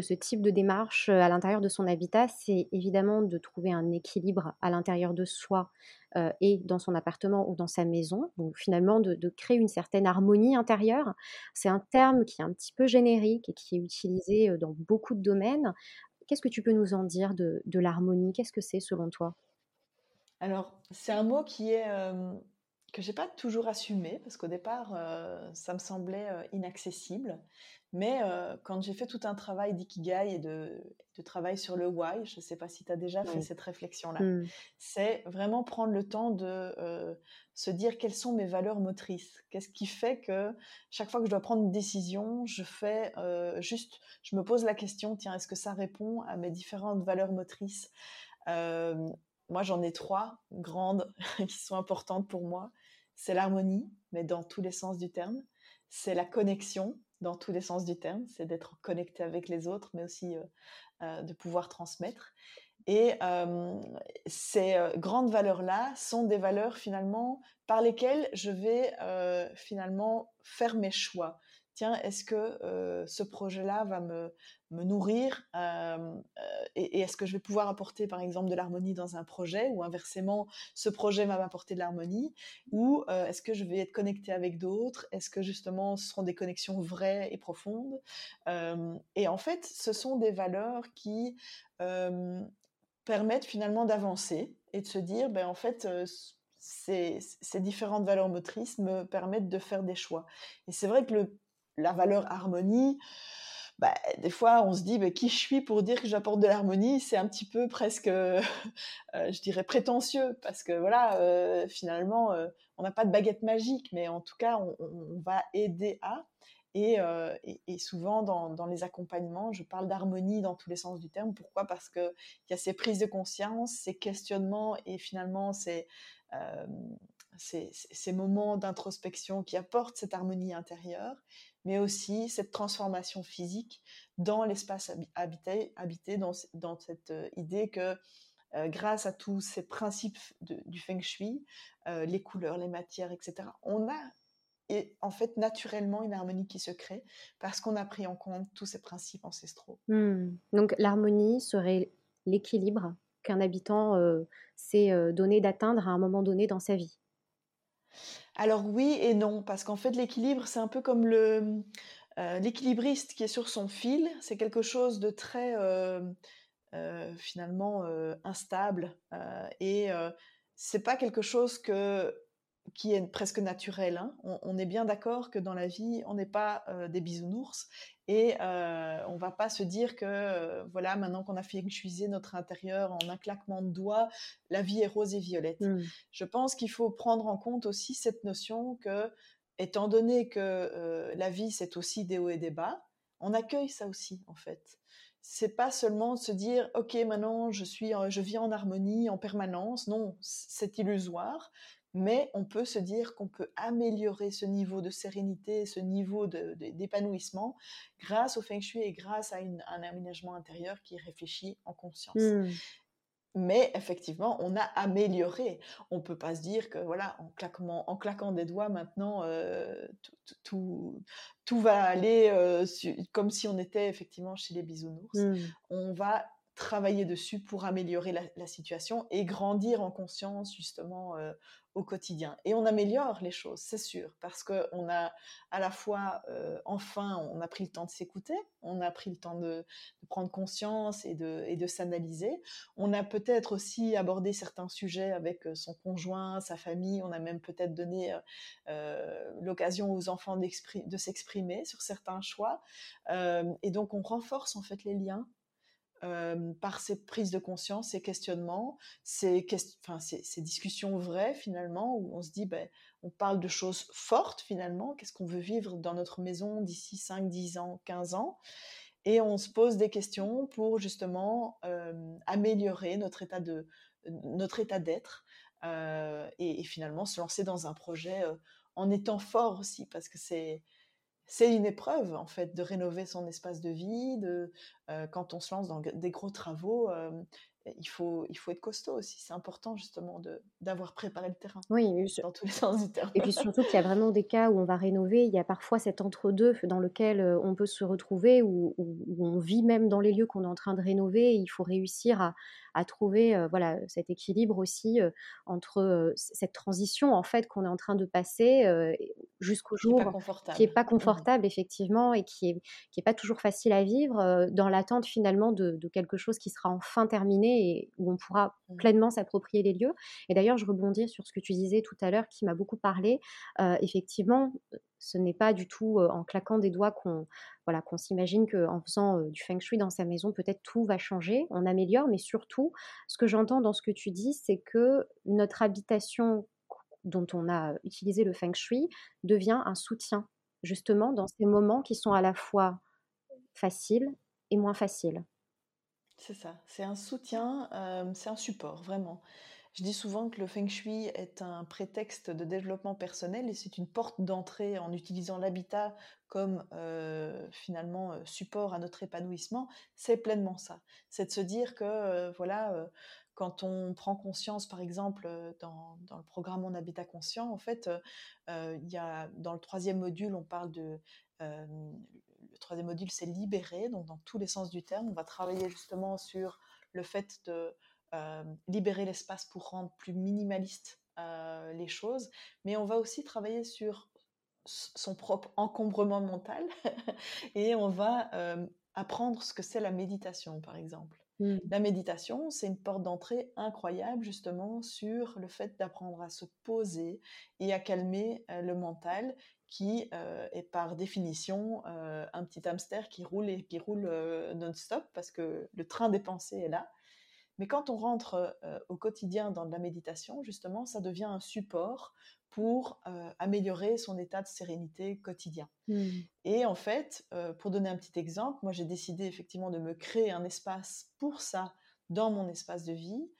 Speaker 1: ce type de démarche, heu, à l'intérieur de son habitat, c'est évidemment de trouver un équilibre à l'intérieur de soi, heu et dans son appartement ou dans sa maison. Donc finalement de créer une certaine harmonie intérieure. C'est un terme qui est un petit peu générique et qui est utilisé, heu, dans beaucoup de domaines. Qu'est-ce que tu peux nous en dire de l'harmonie? Qu'est-ce que c'est selon toi?
Speaker 2: Alors, c'est un mot qui est, que j'ai pas toujours assumé parce qu'au départ, heu, ça me semblait, heu, inaccessible. Mais, heu, quand j'ai fait tout un travail d'ikigai et de de travail sur le why, je sais pas si tu as déjà fait
Speaker 1: Oui.
Speaker 2: cette réflexion-là?
Speaker 1: Mmh.
Speaker 2: C'est vraiment prendre le temps de, se dire: «Quelles sont mes valeurs motrices?» qu'est-ce qui fait que chaque fois que je dois prendre une décision, je fais, juste je me pose la question: «Tiens, est-ce que ça répond à mes différentes valeurs motrices?» moi j'en ai 3 grandes qui sont importantes pour moi. C'est l'harmonie, mais dans tous les sens du terme. C'est la connexion, dans tous les sens du terme, c'est d'être connecté avec les autres, mais aussi, heu heu, de pouvoir transmettre et hem, ces, grandes valeurs-là sont des valeurs finalement par lesquelles je vais, finalement faire mes choix. Tiens, est-ce que, ce projet-là va me me nourrir? Et est-ce que je vais pouvoir apporter par exemple de l'harmonie dans un projet? Ou inversement, ce projet va m'apporter de l'harmonie? Ou, est-ce que je vais être connecté avec d'autres? Est-ce que justement ce seront des connexions vraies et profondes? Et en fait, ce sont des valeurs qui, permettent finalement d'avancer et de se dire: «Beh, en fait, ces ces différentes valeurs motrices me permettent de faire des choix» et c'est vrai que le la valeur harmonie, bah, des fois on se dit: «Beh, qui je suis pour dire que j'apporte de l'harmonie?» c'est un petit peu presque, heu heu, je dirais prétentieux parce que voilà, heu, finalement, on n'a pas de baguette magique, mais en tout cas on va aider à et souvent dans les accompagnements, je parle d'harmonie dans tous les sens du terme. Pourquoi? Parce qu'il y a ces prises de conscience, ces questionnements et finalement ces moments d'introspection qui apportent cette harmonie intérieure, mais aussi cette transformation physique dans l'espace habi habité habité dans cette, heu, idée que, heu, grâce à tous ces principes du feng shui, heu, les couleurs, les matières et cetera, on a et en fait naturellement une harmonie qui se crée parce qu'on a pris en compte tous ces principes ancestraux.
Speaker 1: Mmh. Donc l'harmonie serait l'équilibre qu'un habitant, s'est, donné d'atteindre à un moment donné dans sa vie?
Speaker 2: Alors oui et non, parce qu'en fait l'équilibre, c'est un peu comme heu, l'équilibriste qui est sur son fil. C'est quelque chose de très, hem, heu, finalement, instable, et c'est pas quelque chose que qui est presque naturel, hein. On on est bien d'accord que dans la vie, on n'est pas, heu, des bisounours et heu, on va pas se dire que, heu, voilà, maintenant qu'on a feng shuisé notre intérieur en un claquement de doigts, la vie est rose et violette.
Speaker 1: Mmh.
Speaker 2: Je pense qu'il faut prendre en compte aussi cette notion que, étant donné que, heu, la vie, c'est aussi des hauts et des bas, on accueille ça aussi, en fait. C'est pas seulement se dire: «OK, maintenant je suis je vis en harmonie en permanence». Non, c'est illusoire. Mais on peut se dire qu'on peut améliorer ce niveau de sérénité, ce niveau d'épanouissement grâce au feng shui et grâce à un aménagement intérieur qui est réfléchi en conscience. Mmh. Mais effectivement, on a amélioré. On ne peut pas se dire que voilà, en, en claquant des doigts maintenant, euh, tout, tout, va aller euh, comme si on était effectivement chez les bisounours. Mmh. On va travailler dessus pour améliorer la, situation et grandir en conscience justement euh, au quotidien. Et on améliore les choses, c'est sûr, parce qu'on a à la fois, euh, enfin, on a pris le temps de s'écouter, on a pris le temps de, prendre conscience et de, et de s'analyser. On a peut-être aussi abordé certains sujets avec euh, son conjoint, sa famille, on a même peut-être donné euh, l'occasion aux enfants de s'exprimer sur certains choix. et donc on renforce en fait les liens par ces prises de conscience, ces questionnements, ces, discussions vraies finalement, où on se dit, ben, on parle de choses fortes finalement, qu'est-ce qu'on veut vivre dans notre maison d'ici 5, 10 ans, 15 ans, et on se pose des questions pour justement améliorer notre état d'être et, et, finalement se lancer dans un projet en étant fort aussi, parce que c'est c'est une épreuve en fait de rénover son espace de vie, de, quand on se lance dans des gros travaux, euh, il faut, il faut être costaud aussi. C'est important justement d'avoir préparé le terrain.
Speaker 1: Oui,
Speaker 2: dans tous les sens du terme.
Speaker 1: Et puis surtout qu'il y a vraiment des cas où on va rénover, il y a parfois cet entre-deux dans lequel euh, on peut se retrouver, où, on vit même dans les lieux qu'on est en train de rénover. Et il faut réussir à, à trouver euh, voilà cet équilibre aussi euh, entre cette transition en fait qu'on est en train de passer jusqu'au jour qui n'est pas, mmh confortable effectivement et qui est qui est pas toujours facile à vivre dans l'attente finalement de, de quelque chose qui sera enfin terminé et où on pourra mmh. pleinement s'approprier les lieux. Et d'ailleurs, je rebondis sur ce que tu disais tout à l'heure qui m'a beaucoup parlé. Euh, effectivement, ce n'est pas du tout euh, en claquant des doigts qu'on voilà, qu'on s'imagine qu'en faisant euh, du feng shui dans sa maison, peut-être tout va changer, on améliore, mais surtout, ce que j'entends dans ce que tu dis, c'est que notre habitation dont on a utilisé le feng shui devient un soutien, justement, dans ces moments qui sont à la fois faciles et moins faciles.
Speaker 2: C'est ça, c'est un soutien, euh, c'est un support, vraiment. Je dis souvent que le feng shui est un prétexte de développement personnel et c'est une porte d'entrée en utilisant l'habitat comme euh, finalement euh, support à notre épanouissement. C'est pleinement ça. C'est de se dire que voilà, quand on prend conscience, par exemple, dans, dans le programme Mon Habitat Conscient, en fait, il y a, dans le troisième module, on parle de troisième module, c'est libérer, donc dans tous les sens du terme. On va travailler justement sur le fait de euh, libérer l'espace pour rendre plus minimaliste euh, les choses, mais on va aussi travailler sur son propre encombrement mental et on va euh, apprendre ce que c'est la méditation, par exemple. Mmh. La méditation, c'est une porte d'entrée incroyable justement sur le fait d'apprendre à se poser et à calmer le mental qui est par définition un petit hamster qui roule et qui roule non-stop parce que le train des pensées est là. Mais quand on rentre au quotidien dans de la méditation, justement, ça devient un support pour améliorer son état de sérénité quotidien. Mmh. Et en fait, pour donner un petit exemple, moi j'ai décidé effectivement de me créer un espace pour ça dans mon espace de vie.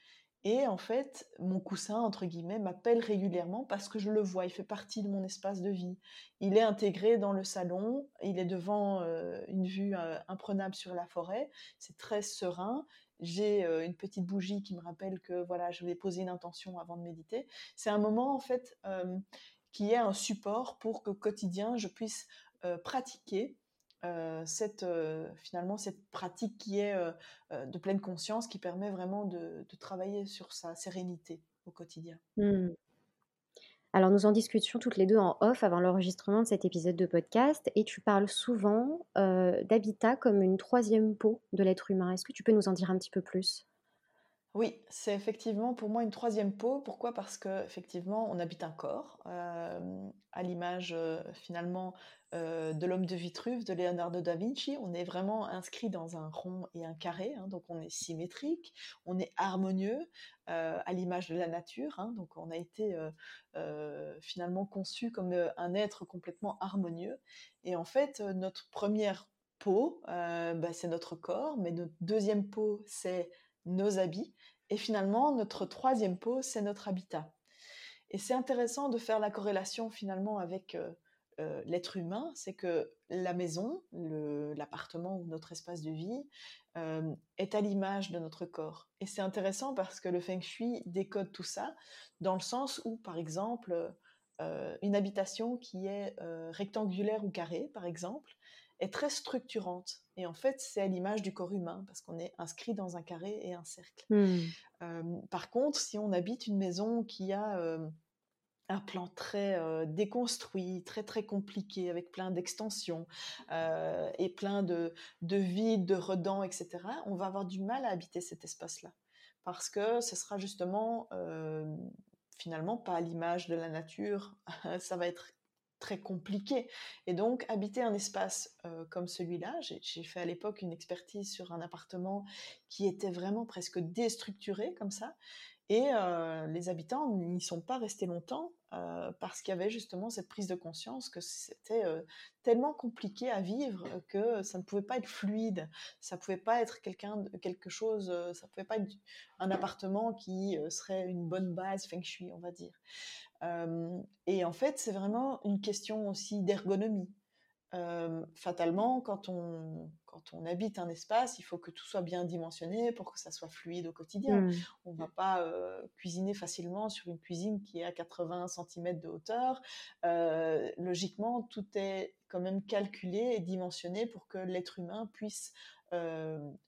Speaker 2: Et en fait, mon coussin, entre guillemets, m'appelle régulièrement parce que je le vois, il fait partie de mon espace de vie. Il est intégré dans le salon, il est devant euh, une vue euh, imprenable sur la forêt, c'est très serein. J'ai euh, une petite bougie qui me rappelle que voilà, je vais poser une intention avant de méditer. C'est un moment en fait qui est un support pour que quotidien je puisse pratiquer euh, cette, euh, finalement cette pratique qui est euh, de pleine conscience, qui permet vraiment de, travailler sur sa sérénité au quotidien.
Speaker 1: Mmh. Alors nous en discutions toutes les deux en off avant l'enregistrement de cet épisode de podcast et tu parles souvent d'habitat comme une troisième peau de l'être humain. Est-ce que tu peux nous en dire un petit peu plus?
Speaker 2: Oui, c'est effectivement pour moi une troisième peau. Pourquoi? Parce que effectivement, on habite un corps, à l'image finalement de l'homme de Vitruve de Leonardo da Vinci. On est vraiment inscrit dans un rond et un carré, hein, donc on est symétrique, on est harmonieux, à l'image de la nature. Hein, donc on a été finalement conçu comme un être complètement harmonieux. Et en fait, notre première peau, bah, c'est notre corps, mais notre deuxième peau, c'est nos habits. Et finalement, notre troisième peau, c'est notre habitat. Et c'est intéressant de faire la corrélation finalement avec l'être humain, c'est que la maison, l'appartement ou notre espace de vie est à l'image de notre corps. Et c'est intéressant parce que le feng shui décode tout ça dans le sens où, par exemple, une habitation qui est rectangulaire ou carrée, par exemple, est très structurante. Et en fait, c'est à l'image du corps humain, parce qu'on est inscrit dans un carré et un cercle. Mmh. par contre, si on habite une maison qui a un plan très déconstruit, très très compliqué, avec plein d'extensions et plein de, de vides, de redans, etc., on va avoir du mal à habiter cet espace-là. Parce que ce sera justement finalement pas à l'image de la nature, ça va être très compliqué. Et donc, habiter un espace comme celui-là, j'ai fait à l'époque une expertise sur un appartement qui était vraiment presque déstructuré comme ça. Et les habitants n'y sont pas restés longtemps parce qu'il y avait justement cette prise de conscience que c'était tellement compliqué à vivre que ça ne pouvait pas être fluide, ça pouvait pas être quelque chose, ça pouvait pas être un appartement qui serait une bonne base feng shui, on va dire. et en fait, c'est vraiment une question aussi d'ergonomie fatalement, quand on, quand on habite un espace, il faut que tout soit bien dimensionné pour que ça soit fluide au quotidien. Mmh. On ne va pas cuisiner facilement sur une cuisine qui est à 80 cm de hauteur. logiquement, tout est quand même calculé et dimensionné pour que l'être humain puisse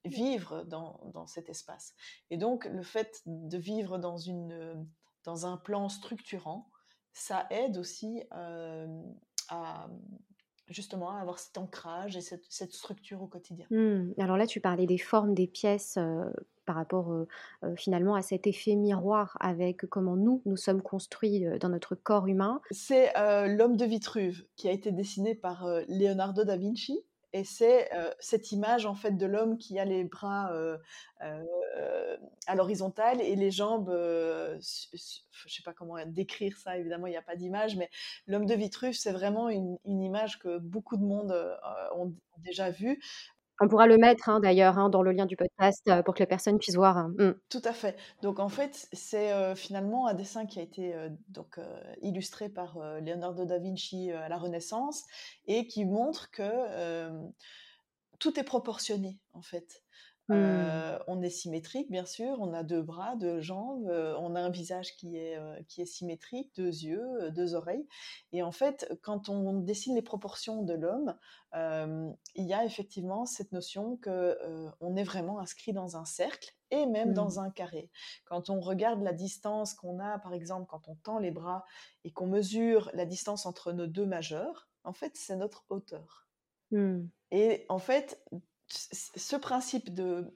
Speaker 2: vivre dans, dans, cet espace. Et donc, le fait de vivre dans, une, dans un plan structurant, ça aide aussi à justement avoir cet ancrage et cette, structure au quotidien.
Speaker 1: Mmh. Alors là, tu parlais des formes des pièces par rapport finalement à cet effet miroir avec comment nous, nous sommes construits dans notre corps humain.
Speaker 2: C'est l'homme de Vitruve qui a été dessiné par Leonardo da Vinci et c'est cette image en fait de l'homme qui a les bras à l'horizontale et les jambes, je sais pas comment décrire ça, évidemment il n'y a pas d'image, mais l'homme de Vitruve c'est vraiment une, image que beaucoup de monde ont, déjà vue.
Speaker 1: On pourra le mettre hein, d'ailleurs hein, dans le lien du podcast euh, pour que les personnes puissent voir. Hein. Mmh.
Speaker 2: Tout à fait. Donc en fait, c'est euh, finalement un dessin qui a été euh, donc illustré par Leonardo da Vinci à la Renaissance et qui montre que tout est proportionné en fait. Mmh. on est symétrique, bien sûr. On a deux bras, deux jambes. on a un visage qui est, qui est symétrique, deux yeux, deux oreilles. Et en fait, quand on dessine les proportions de l'homme, il y a effectivement cette notion que on est vraiment inscrit dans un cercle et même mmh. dans un carré. Quand on regarde la distance qu'on a, par exemple, quand on tend les bras et qu'on mesure la distance entre nos deux majeurs, en fait, c'est notre hauteur. Mmh. Et en fait, ce principe de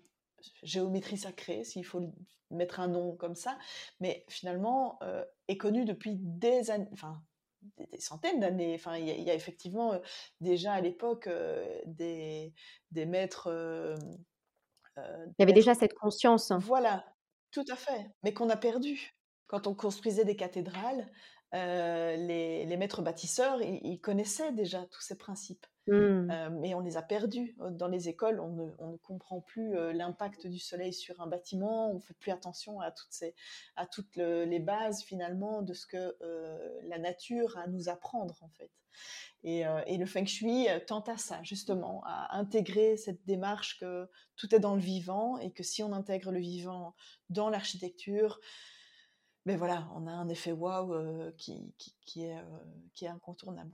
Speaker 2: géométrie sacrée, s'il faut mettre un nom comme ça, mais finalement euh, est connu depuis des années, enfin des, centaines d'années. Enfin, il y, a effectivement euh, déjà à l'époque euh, des, des maîtres.
Speaker 1: il y avait déjà cette conscience.
Speaker 2: Voilà, tout à fait, mais qu'on a perdu. Quand on construisait des cathédrales, les, les, maîtres bâtisseurs, ils connaissaient déjà tous ces principes. Mmh. mais on les a perdus. Dans les écoles, on ne, comprend plus l'impact du soleil sur un bâtiment, on fait plus attention à toutes, les bases finalement de ce que la nature a à nous apprendre en fait. Et, le feng shui tente à ça, justement, à intégrer cette démarche que tout est dans le vivant et que si on intègre le vivant dans l'architecture, ben voilà, on a un effet waouh qui, est, incontournable.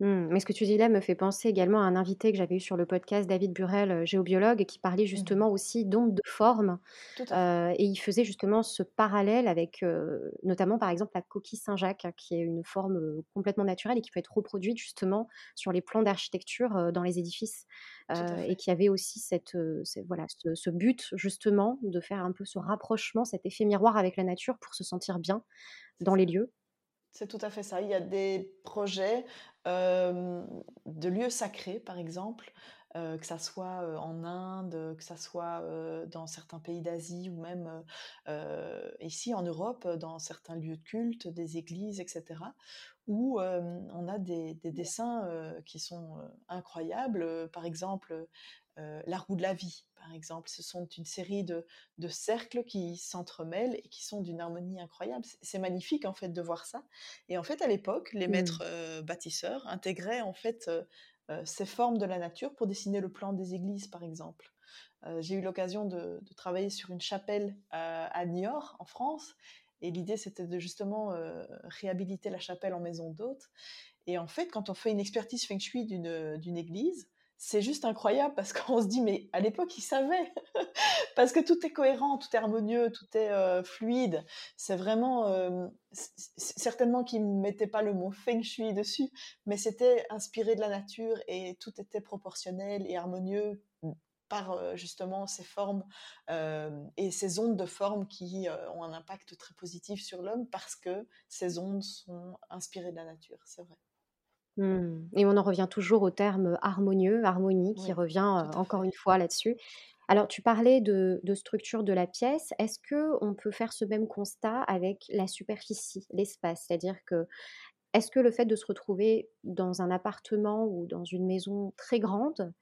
Speaker 1: Mmh, mais ce que tu dis là me fait penser également à un invité que j'avais eu sur le podcast, David Burel, euh, géobiologue, qui parlait mmh justement aussi d'ondes de forme. Euh, et il faisait justement ce parallèle avec, euh, notamment par exemple, la coquille Saint-Jacques, hein, qui est une forme complètement naturelle et qui peut être reproduite justement sur les plans d'architecture dans les édifices. et qui avait aussi cette, voilà, ce, but justement de faire un peu ce rapprochement, cet effet miroir avec la nature pour se sentir bien dans les lieux.
Speaker 2: C'est tout à fait ça. Il y a des projets de lieux sacrés, par exemple, que ça soit en Inde, que ça soit dans certains pays d'Asie ou même ici en Europe, dans certains lieux de culte, des églises, etc., où on a des, dessins qui sont incroyables. Par exemple, la roue de la vie, par exemple. Ce sont une série de, cercles qui s'entremêlent et qui sont d'une harmonie incroyable. C'est magnifique en fait de voir ça. Et en fait, à l'époque, les mmh. maîtres bâtisseurs intégraient en fait ces formes de la nature pour dessiner le plan des églises, par exemple. J'ai eu l'occasion de, travailler sur une chapelle à Niort, en France, et l'idée c'était de justement réhabiliter la chapelle en maison d'hôte. Et en fait, quand on fait une expertise feng shui d'une église, c'est juste incroyable parce qu'on se dit, mais à l'époque, ils savaient. parce que tout est cohérent, tout est harmonieux, tout est euh, fluide. C'est vraiment. Euh, certainement qu'ils ne mettaient pas le mot feng shui dessus, mais c'était inspiré de la nature et tout était proportionnel et harmonieux par euh, justement ces formes et ces ondes de forme qui ont un impact très positif sur l'homme parce que ces ondes sont inspirées de la nature, c'est vrai.
Speaker 1: Mmh. Et on en revient toujours au terme harmonieux, harmonie, qui revient encore une fois là-dessus. Alors, tu parlais de, structure de la pièce. Est-ce que on peut faire ce même constat avec la superficie, l'espace? C'est-à-dire que est-ce que le fait de se retrouver dans un appartement ou dans une maison très grande,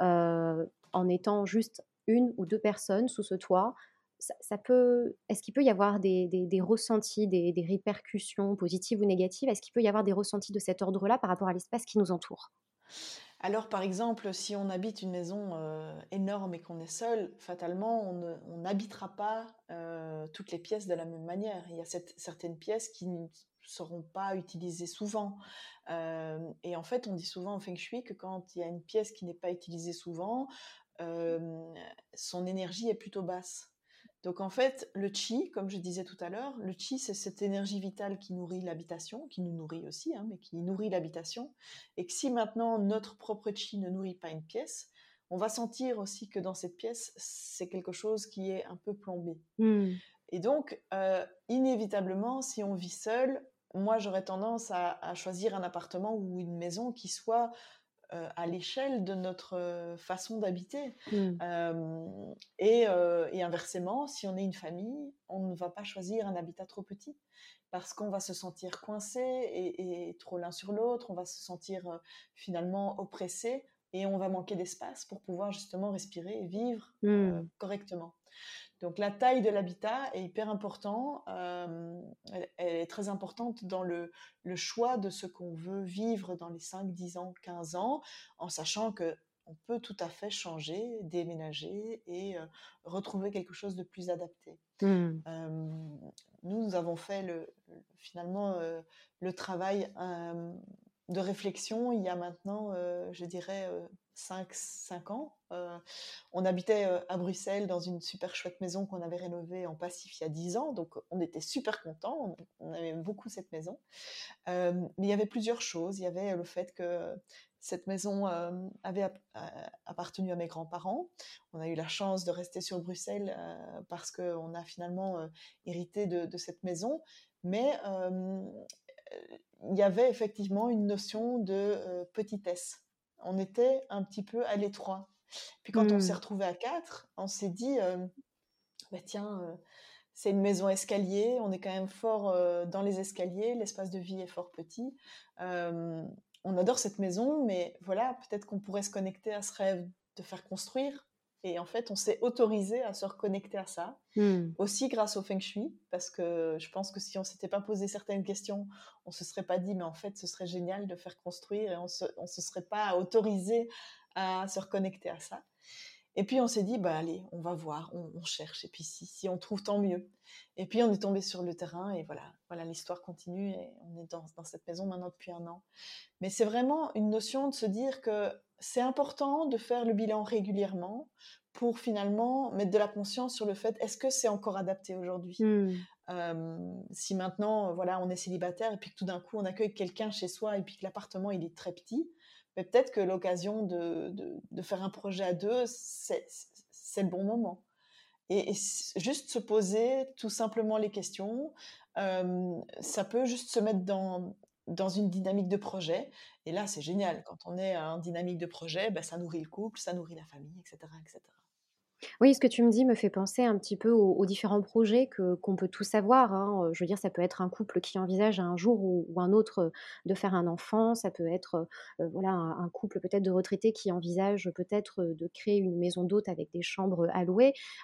Speaker 1: en étant juste une ou deux personnes sous ce toit, est-ce qu'il peut y avoir des, ressentis, des, répercussions positives ou négatives? Est-ce qu'il peut y avoir des ressentis de cet ordre-là par rapport à l'espace qui nous entoure?
Speaker 2: Alors, par exemple, si on habite une maison euh, énorme et qu'on est seul, fatalement, on n'habitera pas euh, toutes les pièces de la même manière. Il y a certaines pièces qui ne seront pas utilisées souvent. Euh, et en fait, on dit souvent en feng shui que quand il y a une pièce qui n'est pas utilisée souvent, son énergie est plutôt basse. Donc en fait, le chi, comme je disais tout à l'heure, le chi, c'est cette énergie vitale qui nourrit l'habitation, qui nous nourrit aussi, hein, mais qui nourrit l'habitation. Et que si maintenant notre propre chi ne nourrit pas une pièce, on va sentir aussi que dans cette pièce, c'est quelque chose qui est un peu plombé. Hmm. Et donc, euh, inévitablement, si on vit seul, moi j'aurais tendance à, choisir un appartement ou une maison qui soit euh, à l'échelle de notre euh, façon d'habiter. Mmh. Euh, et, inversement, si on est une famille, on ne va pas choisir un habitat trop petit parce qu'on va se sentir coincé et, trop l'un sur l'autre, on va se sentir finalement oppressé et on va manquer d'espace pour pouvoir justement respirer et vivre mmh. correctement. Donc la taille de l'habitat est hyper important. Euh, elle, est très importante dans le, choix de ce qu'on veut vivre dans les 5, 10 ans, 15 ans, en sachant que on peut tout à fait changer, déménager et euh, retrouver quelque chose de plus adapté. Mmh. Euh, nous, nous avons fait le, finalement le travail de réflexion il y a maintenant, je dirais, 5, ans. Euh, on habitait euh, à Bruxelles dans une super chouette maison qu'on avait rénovée en passif il y a 10 ans, donc on était super contents, on, aimait beaucoup cette maison. Euh, mais il y avait plusieurs choses. Il y avait le fait que cette maison avait appartenu à mes grands-parents. On a eu la chance de rester sur Bruxelles parce qu'on a finalement hérité de, cette maison. Mais il y avait effectivement une notion de petitesse on était un petit peu à l'étroit. Puis quand on s'est mmh. retrouvé à quatre, on s'est dit, bah tiens, c'est une maison escalier, on est quand même fort dans les escaliers, l'espace de vie est fort petit. on adore cette maison, mais voilà, peut-être qu'on pourrait se connecter à ce rêve de faire construire et en fait, on s'est autorisé à se reconnecter à ça, hmm. aussi grâce au feng shui, parce que je pense que si on s'était pas posé certaines questions, on se serait pas dit, mais en fait, ce serait génial de faire construire, et on se, se serait pas autorisé à se reconnecter à ça. Et puis on s'est dit, bah allez, on va voir, on, cherche, et puis si, si, on trouve, tant mieux. Et puis on est tombé sur le terrain, et voilà, voilà l'histoire continue, et on est dans, dans cette maison maintenant depuis un an. Mais c'est vraiment une notion de se dire que c'est important de faire le bilan régulièrement pour finalement mettre de la conscience sur le fait est-ce que c'est encore adapté aujourd'hui? Mmh. Si maintenant voilà on est célibataire et puis que tout d'un coup on accueille quelqu'un chez soi et puis que l'appartement il est très petit, mais peut-être que l'occasion de, de, faire un projet à deux c'est le bon moment. Et, juste se poser tout simplement les questions, ça peut juste se mettre dans, dans une dynamique de projet. Et là, c'est génial. Quand on est en dynamique de projet, ben, ça nourrit le couple, ça nourrit la famille, etc. etc.
Speaker 1: Oui, ce que tu me dis me fait penser un petit peu aux différents projets qu'on peut tous avoir, hein, heu, je veux dire, ça peut être un couple qui envisage un jour ou un autre, de faire un enfant. Ça peut être, heu heu, voilà, un couple peut-être de retraités qui envisage peut-être, de créer une maison d'hôte avec des chambres.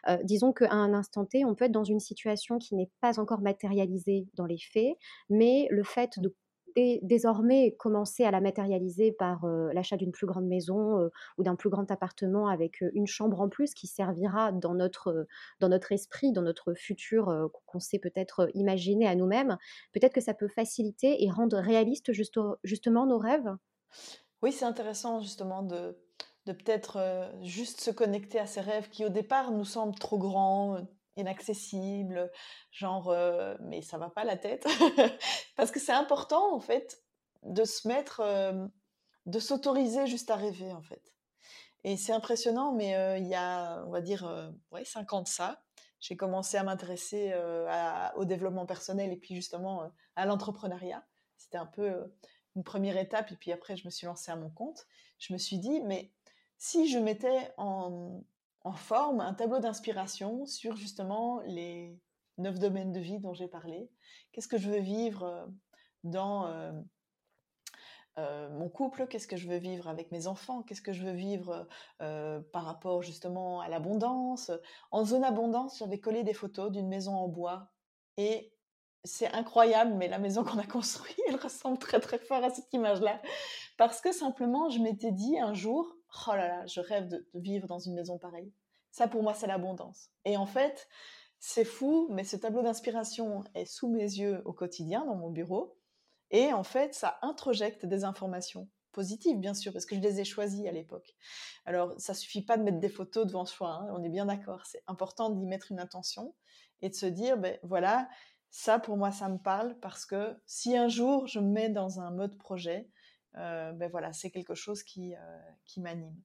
Speaker 1: Heu, disons qu'à un instant T, on peut être dans une situation qui n'est pas encore matérialisée dans les faits, mais le fait de dé désormais commencer à la matérialiser par, heu, l'achat d'une plus grande maison, heu, ou d'un plus grand appartement avec, une chambre en plus qui servira dans notre, dans notre esprit, dans notre futur, qu'on s'est peut-être, heu, imaginé à nous-mêmes. Peut-être que ça peut faciliter et rendre réalistes justo justement nos rêves?
Speaker 2: Oui, c'est intéressant justement de de peut-être, juste se connecter à ses rêves qui au départ nous semblent trop grands, heu, inaccessibles, genre, heu, mais ça va pas la tête. Parce que c'est important en fait de se mettre, hem, de s'autoriser juste à rêver en fait. Et c'est impressionnant, mais heu, il y a, on va dire, ouais 5 ans de ça, j'ai commencé à m'intéresser, au développement personnel et puis justement, à l'entrepreneuriat. C'était un peu, une première étape et puis après je me suis lancée à mon compte. Je me suis dit: «Mais si je mettais en en forme un tableau d'inspiration sur justement les 9 domaines de vie dont j'ai parlé, qu'est-ce que je veux vivre, heu, dans, hem, heu, mon couple, qu'est-ce que je veux vivre avec mes enfants, qu'est-ce que je veux vivre, par rapport justement à l'abondance? En zone abondance, j'avais collé des photos d'une maison en bois et c'est incroyable, mais la maison qu'on a construite, elle ressemble très, très fort à cette image-là. Parce que simplement, je m'étais dit un jour: «Oh là là, je rêve de vivre dans une maison pareille». Ça pour moi, c'est l'abondance et en fait, c'est fou, mais ce tableau d'inspiration est sous mes yeux au quotidien dans mon bureau et en fait, ça introjecte des informations positives, bien sûr, parce que je les ai choisies à l'époque. Alors, ça suffit pas de mettre des photos devant soi, hein, on est bien d'accord. C'est important d'y mettre une intention et de se dire, ben voilà, ça pour moi, ça me parle parce que si un jour je me mets dans un mode projet, ben voilà, c'est quelque chose qui, euh, qui m'anime.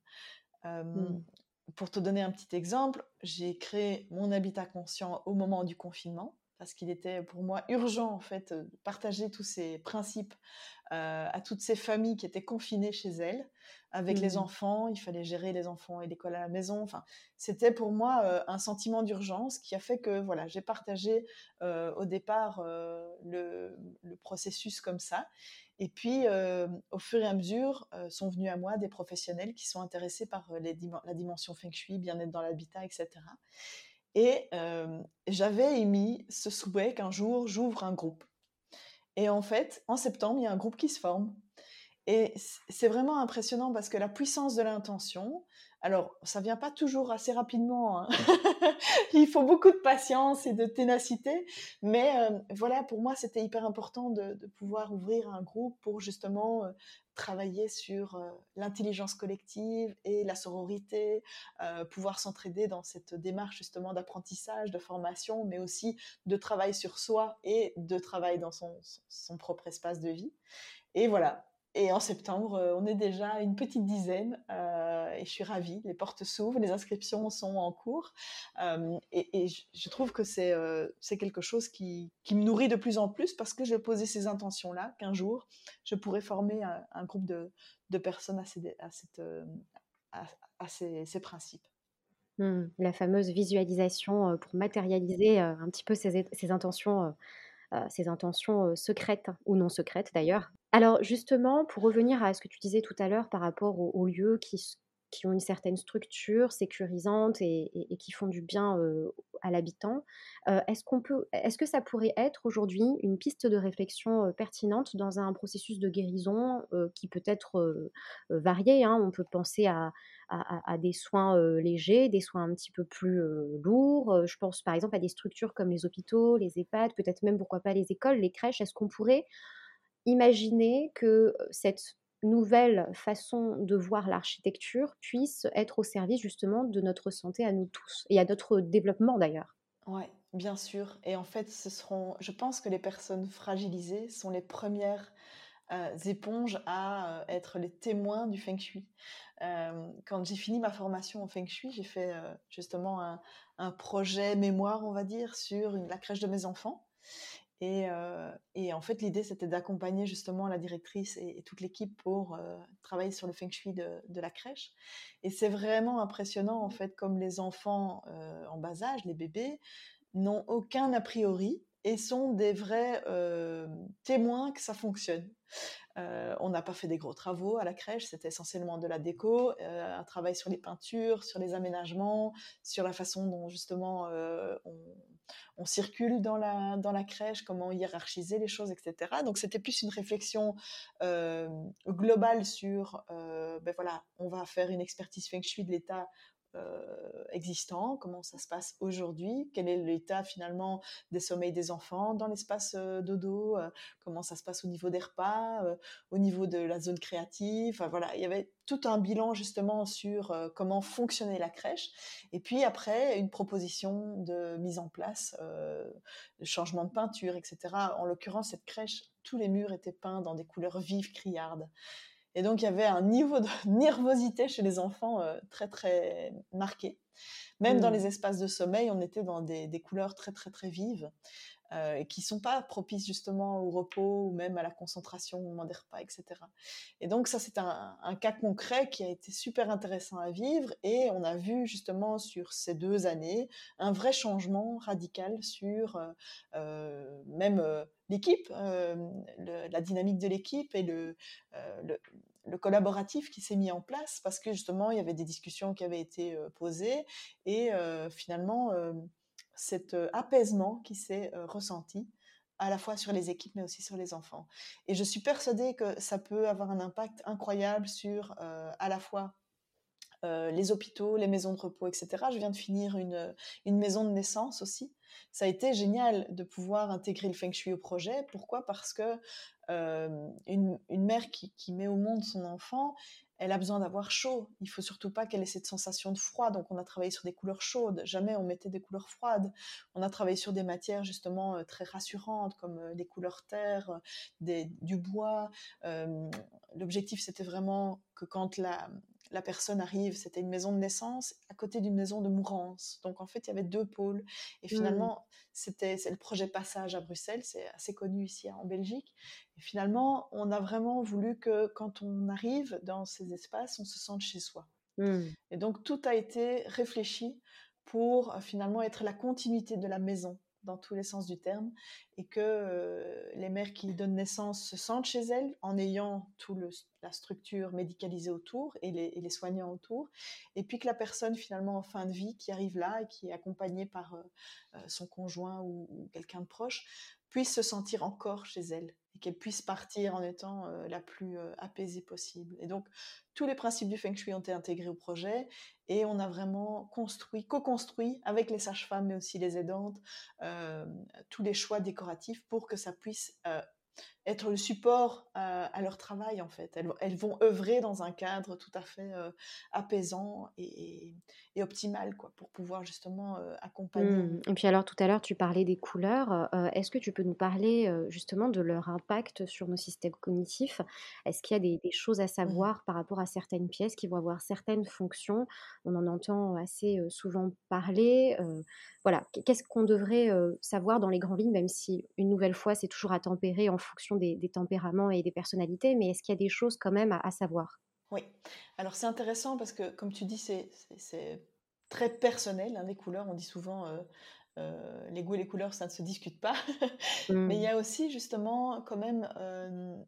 Speaker 2: Euh,
Speaker 1: Mmh.
Speaker 2: pour te donner un petit exemple, j'ai créé mon habitat conscient au moment du confinement parce qu'il était pour moi urgent en fait de partager tous ces principes euh, à toutes ces familles qui étaient confinées chez elles avec les
Speaker 1: Mmh.
Speaker 2: enfants. Il fallait gérer les enfants et l'école à la maison. Enfin, c'était pour moi euh, un sentiment d'urgence qui a fait que voilà, j'ai partagé euh, au départ euh, le, le processus comme ça. Et puis, euh, au fur et à mesure, euh, sont venus à moi des professionnels qui sont intéressés par euh, les dim- la dimension feng shui, bien-être dans l'habitat, etc. Et j'avais émis ce souhait qu'un jour, j'ouvre un groupe. Et en fait, en septembre, il y a un groupe qui se forme. Et c'est vraiment impressionnant parce que la puissance de l'intention, alors ça vient pas toujours assez rapidement, hein. il faut beaucoup de patience et de ténacité, mais voilà, pour moi c'était hyper important de, pouvoir ouvrir un groupe pour justement travailler sur euh, l'intelligence collective et la sororité, euh, pouvoir s'entraider dans cette démarche justement d'apprentissage, de formation, mais aussi de travail sur soi et de travail dans son, son propre espace de vie. Et voilà, et en septembre, euh, on est déjà une petite dizaine euh, et je suis ravie. Les portes s'ouvrent, les inscriptions sont en cours euh, et, je trouve que c'est euh, quelque chose qui, qui, me nourrit de plus en plus parce que j'ai posé ces intentions-là qu'un jour, je pourrais former un, groupe de, de, personnes à ces, à cette, à, ces, ces principes.
Speaker 1: Mmh, la fameuse visualisation, pour matérialiser, un petit peu ses ses intentions, ses intentions, secrètes ou non secrètes d'ailleurs. Alors justement, pour revenir à ce que tu disais tout à l'heure par rapport aux lieux qui qui ont une certaine structure sécurisante et qui font du bien, à l'habitant, est-ce que ça pourrait être aujourd'hui une piste de réflexion, pertinente dans un processus de guérison, qui peut être, varié, hein? On peut penser à des soins, légers, des soins un petit peu plus, lourds, je pense par exemple à des structures comme les hôpitaux, les EHPAD, peut-être même pourquoi pas les écoles, les crèches. Est-ce qu'on pourrait imaginer que, cette nouvelle façon de voir l'architecture puisse être au service justement de notre santé à nous tous et à notre développement d'ailleurs?
Speaker 2: Ouais, bien sûr. Et en fait, ce seront, je pense que les personnes fragilisées sont les premières éponges à être les témoins du feng shui. Quand j'ai fini ma formation en feng shui, j'ai fait justement un, projet mémoire, on va dire, sur la crèche de mes enfants. Et, et, en fait, l'idée, c'était d'accompagner justement la directrice et, toute l'équipe pour travailler sur le feng shui de, de la crèche. Et c'est vraiment impressionnant, en fait, comme les enfants en bas âge, les bébés, n'ont aucun a priori et sont des vrais témoins que ça fonctionne. Euh, on n'a pas fait des gros travaux à la crèche, c'était essentiellement de la déco, euh, un travail sur les peintures, sur les aménagements, sur la façon dont justement euh, on, circule dans la crèche, comment hiérarchiser les choses, etc. Donc c'était plus une réflexion globale sur, ben voilà, on va faire une expertise feng shui de l'état euh, existant, comment ça se passe aujourd'hui, quel est l'état finalement des sommeils des enfants dans l'espace euh, dodo, euh, comment ça se passe au niveau des repas, au niveau de la zone créative. voilà, il y avait tout un bilan justement sur comment fonctionnait la crèche. Et puis après, une proposition de mise en place, de changement de peinture, etc. En l'occurrence, cette crèche, tous les murs étaient peints dans des couleurs vives, criardes. Et donc, il y avait un niveau de nervosité chez les enfants euh, très, très marqué. Même dans mmh. les espaces de sommeil, on était dans des, couleurs très, très, très vives. Euh, qui sont pas propices justement au repos ou même à la concentration au moment des repas, etc. Et donc ça, c'est un, cas concret qui a été super intéressant à vivre et on a vu justement sur ces deux années un vrai changement radical sur euh, euh, même l'équipe, la dynamique de l'équipe et le collaboratif qui s'est mis en place parce que justement il y avait des discussions qui avaient été posées et finalement cet apaisement qui s'est ressenti à la fois sur les équipes mais aussi sur les enfants. Et je suis persuadée que ça peut avoir un impact incroyable sur à la fois les hôpitaux, les maisons de repos, etc. Je viens de finir une, une, maison de naissance aussi. Ça a été génial de pouvoir intégrer le feng shui au projet. Pourquoi? Parce que une, une, mère qui, qui, met au monde son enfant, elle a besoin d'avoir chaud. Il faut surtout pas qu'elle ait cette sensation de froid. Donc, on a travaillé sur des couleurs chaudes. Jamais on mettait des couleurs froides. On a travaillé sur des matières justement euh, très rassurantes, comme euh, des couleurs terre, euh, des, du bois. L'objectif, c'était vraiment que quand la, la personne arrive, c'était une maison de naissance à côté d'une maison de mourance. Donc en fait, il y avait deux pôles. Et mmh. finalement, c'était c'est le projet Passage à Bruxelles, c'est assez connu ici en Belgique. Et finalement, on a vraiment voulu que quand on arrive dans ces espaces, on se sente chez soi. Mmh. Et donc tout a été réfléchi pour euh, finalement être la continuité de la maison dans tous les sens du terme, et que euh, les mères qui donnent naissance se sentent chez elles en ayant toute la structure médicalisée autour et les, soignants autour, et puis que la personne finalement en fin de vie qui arrive là et qui est accompagnée par euh, euh, son conjoint ou quelqu'un de proche puisse se sentir encore chez elle et qu'elle puisse partir en étant la plus apaisée possible. Et donc, tous les principes du Feng Shui ont été intégrés au projet et on a vraiment construit, co-construit avec les sages-femmes mais aussi les aidantes, tous les choix décoratifs pour que ça puisse être le support à, leur travail en fait. Elles, vont œuvrer dans un cadre tout à fait euh, apaisant et, optimal quoi, pour pouvoir justement euh, accompagner.
Speaker 1: Mmh. Et puis alors tout à l'heure tu parlais des couleurs. Euh, est-ce que tu peux nous parler justement de leur impact sur nos systèmes cognitifs? Est-ce qu'il y a des, des, choses à mmh savoir par rapport à certaines pièces qui vont avoir certaines fonctions? On en entend assez souvent parler voilà, qu'est-ce qu'on devrait savoir dans les grandes lignes, même si une nouvelle fois c'est toujours à tempérer en fonction des, tempéraments et des personnalités, mais est-ce qu'il y a des choses quand même à, savoir?
Speaker 2: Oui, alors c'est intéressant parce que comme tu dis, c'est très personnel, hein, les couleurs, on dit souvent les goûts et les couleurs, ça ne se discute pas, mais il y mmh. a aussi justement quand même,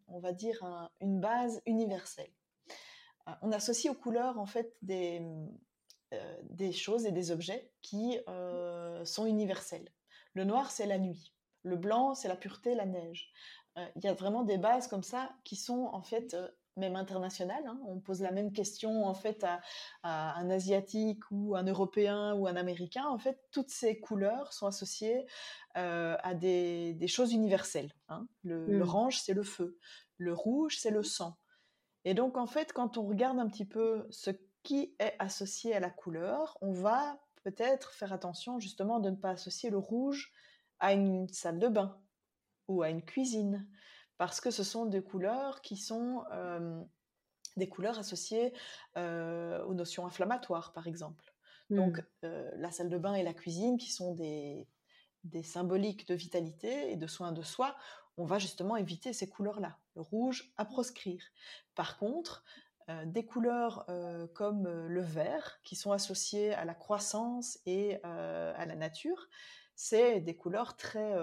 Speaker 2: on va dire, une base universelle. On associe aux couleurs en fait des, euh, des choses et des objets qui euh, sont universels. Le noir, c'est la nuit. Le blanc, c'est la pureté, la neige. Euh, il y a vraiment des bases comme ça qui sont en fait même internationales. Hein. On pose la même question en fait à, un asiatique ou un européen ou un américain. En fait, toutes ces couleurs sont associées à des, choses universelles. Hein. Mmh. L'orange, c'est le feu. Le rouge, c'est le sang. Et donc, en fait, quand on regarde un petit peu ce qui est associé à la couleur, on va peut-être faire attention justement de ne pas associer le rouge à une salle de bain ou à une cuisine, parce que ce sont des couleurs qui sont euh, des couleurs associées euh, aux notions inflammatoires, par exemple. Donc, mmh. euh, la salle de bain et la cuisine, qui sont des, des symboliques de vitalité et de soin de soi, on va justement éviter ces couleurs-là. Le rouge à proscrire. Par contre, euh, des couleurs euh, comme euh, le vert, qui sont associées à la croissance et à la nature, c'est des couleurs très,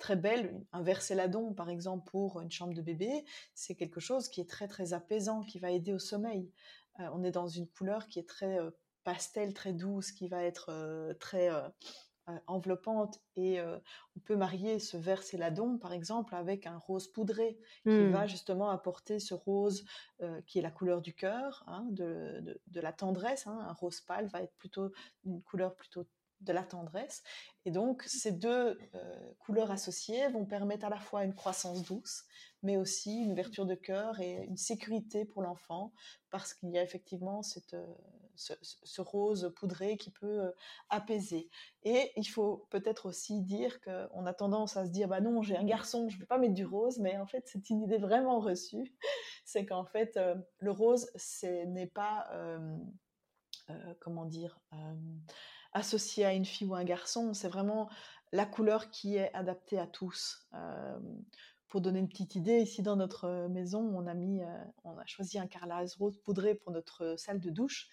Speaker 2: très belles. Un vert céladon, par exemple, pour une chambre de bébé, c'est quelque chose qui est très, très apaisant, qui va aider au sommeil. on est dans une couleur qui est très pastel, très douce, qui va être très euh, enveloppante et euh, on peut marier ce vert céladon par exemple avec un rose poudré qui mmh. va justement apporter ce rose euh, qui est la couleur du cœur, hein, de, la tendresse. Hein. Un rose pâle va être plutôt une couleur plutôt de la tendresse. Et donc, ces deux couleurs associées vont permettre à la fois une croissance douce, mais aussi une ouverture de cœur et une sécurité pour l'enfant, parce qu'il y a effectivement cette, ce, rose poudré qui peut euh, apaiser. Et il faut peut-être aussi dire qu'on a tendance à se dire, bah non, j'ai un garçon, je ne vais pas mettre du rose, mais en fait, c'est une idée vraiment reçue. C'est qu'en fait, euh, le rose, ce n'est pas, euh, comment dire, associé à une fille ou un garçon, c'est vraiment la couleur qui est adaptée à tous pour donner une petite idée, ici dans notre maison, on a mis, on a choisi un carrelage rose poudré pour notre salle de douche.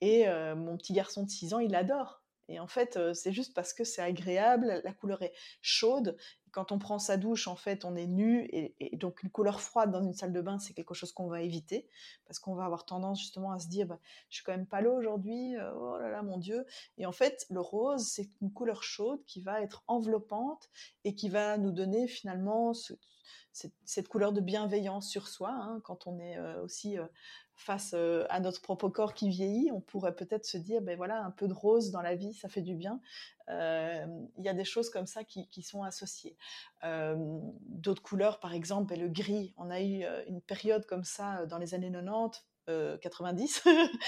Speaker 2: Et mon petit garçon de 6 ans, il adore. Et en fait, c'est juste parce que c'est agréable, la couleur est chaude. Quand on prend sa douche, en fait, on est nu. Et, donc, une couleur froide dans une salle de bain, c'est quelque chose qu'on va éviter. Parce qu'on va avoir tendance justement à se dire, bah, je suis quand même pas là aujourd'hui, oh là là, mon Dieu. Et en fait, le rose, c'est une couleur chaude qui va être enveloppante et qui va nous donner finalement cette, couleur de bienveillance sur soi. Hein, quand on est aussi face à notre propre corps qui vieillit, on pourrait peut-être se dire, ben voilà, un peu de rose dans la vie, ça fait du bien. Il y a des choses comme ça qui, sont associées. D'autres couleurs, par exemple, ben le gris. On a eu une période comme ça dans les années 90. 90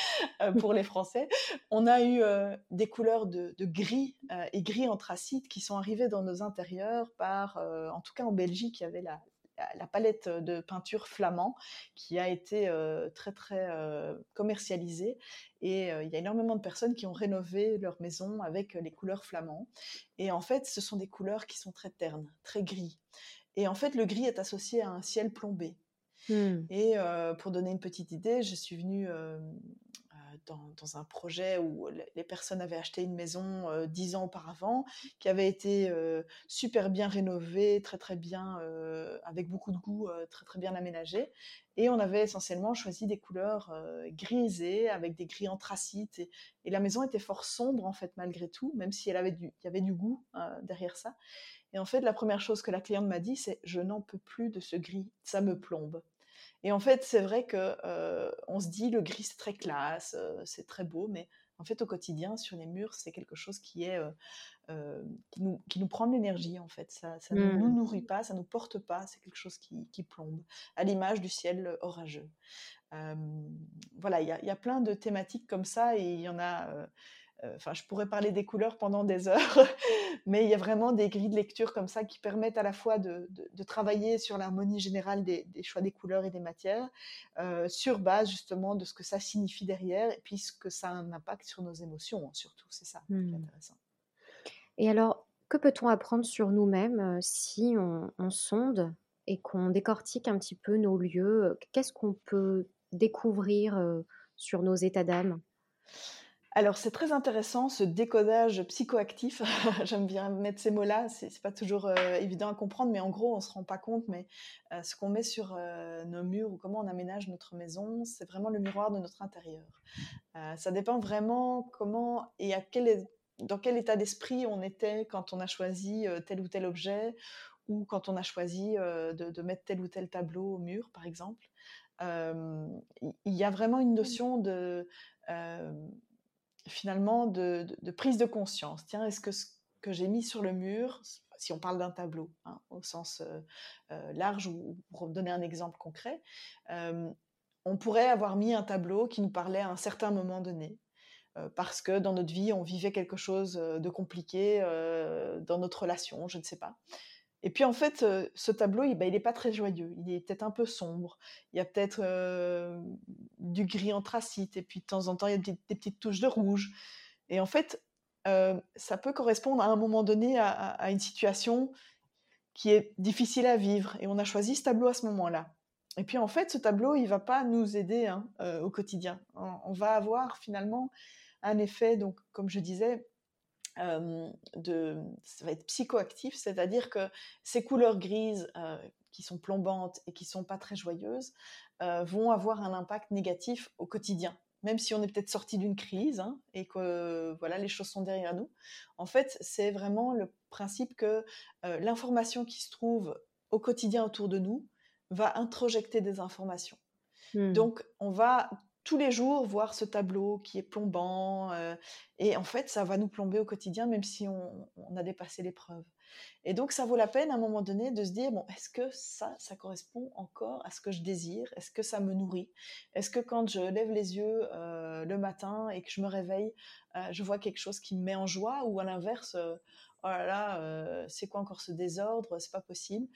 Speaker 2: pour les Français. On a eu des couleurs de, gris et gris anthracite qui sont arrivées dans nos intérieurs par, en tout cas en Belgique, il y avait la, la palette de peinture flamand qui a été très très commercialisée et il y a énormément de personnes qui ont rénové leur maison avec les couleurs flamands et en fait ce sont des couleurs qui sont très ternes, très gris et en fait le gris est associé à un ciel plombé. Mmh. Et pour donner une petite idée, je suis venue dans, un projet où les personnes avaient acheté une maison dix ans auparavant, qui avait été super bien rénovée, très très bien, avec beaucoup de goût, très très bien aménagée. Et on avait essentiellement choisi des couleurs grisées, avec des gris anthracites. Et, et, la maison était fort sombre en fait malgré tout, même si elle y avait du goût derrière ça. Et en fait, la première chose que la cliente m'a dit, c'est je n'en peux plus de ce gris, ça me plombe. Et en fait, c'est vrai que on se dit le gris c'est très classe, c'est très beau, mais en fait au quotidien sur les murs c'est quelque chose qui est qui, nous, qui, nous, prend de l'énergie en fait. Ça, ne nous mmh. nourrit pas, ça nous porte pas, c'est quelque chose qui, qui, plombe, à l'image du ciel orageux. voilà, il y, y, a plein de thématiques comme ça et il y en a euh, enfin, je pourrais parler des couleurs pendant des heures, mais il y a vraiment des grilles de lecture comme ça qui permettent à la fois de, travailler sur l'harmonie générale des, choix des couleurs et des matières, euh, sur base justement de ce que ça signifie derrière, et puis ce que ça a un impact sur nos émotions, hein, surtout. C'est ça qui est mmh. intéressant.
Speaker 1: Et alors, que peut-on apprendre sur nous-mêmes euh, si on, on sonde et qu'on décortique un petit peu nos lieux? Qu'est-ce qu'on peut découvrir sur nos états d'âme?
Speaker 2: Alors c'est très intéressant ce décodage psychoactif. J'aime bien mettre ces mots-là. C'est pas toujours euh, évident à comprendre, mais en gros on se rend pas compte. Mais euh, ce qu'on met sur euh, nos murs ou comment on aménage notre maison, c'est vraiment le miroir de notre intérieur. ça dépend vraiment comment et à quel, dans quel état d'esprit on était quand on a choisi tel ou tel objet ou quand on a choisi de, mettre tel ou tel tableau au mur, par exemple. Il y a vraiment une notion de finalement de, prise de conscience. Tiens, est-ce que ce que j'ai mis sur le mur, si on parle d'un tableau hein, au sens euh, euh, large, ou pour donner un exemple concret, euh, on pourrait avoir mis un tableau qui nous parlait à un certain moment donné, parce que dans notre vie, on vivait quelque chose de compliqué dans notre relation, je ne sais pas. Et puis en fait, ce tableau, il n'est pas très joyeux, il est peut-être un peu sombre, il y a peut-être du gris anthracite, et puis de temps en temps, il y a des, petites touches de rouge. Et en fait, ça peut correspondre à un moment donné à, une situation qui est difficile à vivre. Et on a choisi ce tableau à ce moment-là. Et puis en fait, ce tableau, il va pas nous aider hein, au quotidien. On, va avoir finalement un effet, donc comme je disais, de, ça va être psychoactif, c'est-à-dire que ces couleurs grises qui sont plombantes et qui sont pas très joyeuses vont avoir un impact négatif au quotidien même si on est peut-être sorti d'une crise hein, et que voilà les choses sont derrière nous. En fait, c'est vraiment le principe que euh, l'information qui se trouve au quotidien autour de nous va introjecter des informations. Mmh. Donc, on va tous les jours voir ce tableau qui est plombant euh, et en fait, ça va nous plomber au quotidien, même si on, a dépassé l'épreuve. Et donc, ça vaut la peine à un moment donné de se dire, bon, est-ce que ça, ça correspond encore à ce que je désire? Est-ce que ça me nourrit? Est-ce que quand je lève les yeux euh, le matin et que je me réveille, euh, je vois quelque chose qui me met en joie? Ou à l'inverse, oh là là, c'est quoi encore ce désordre? C'est pas possible.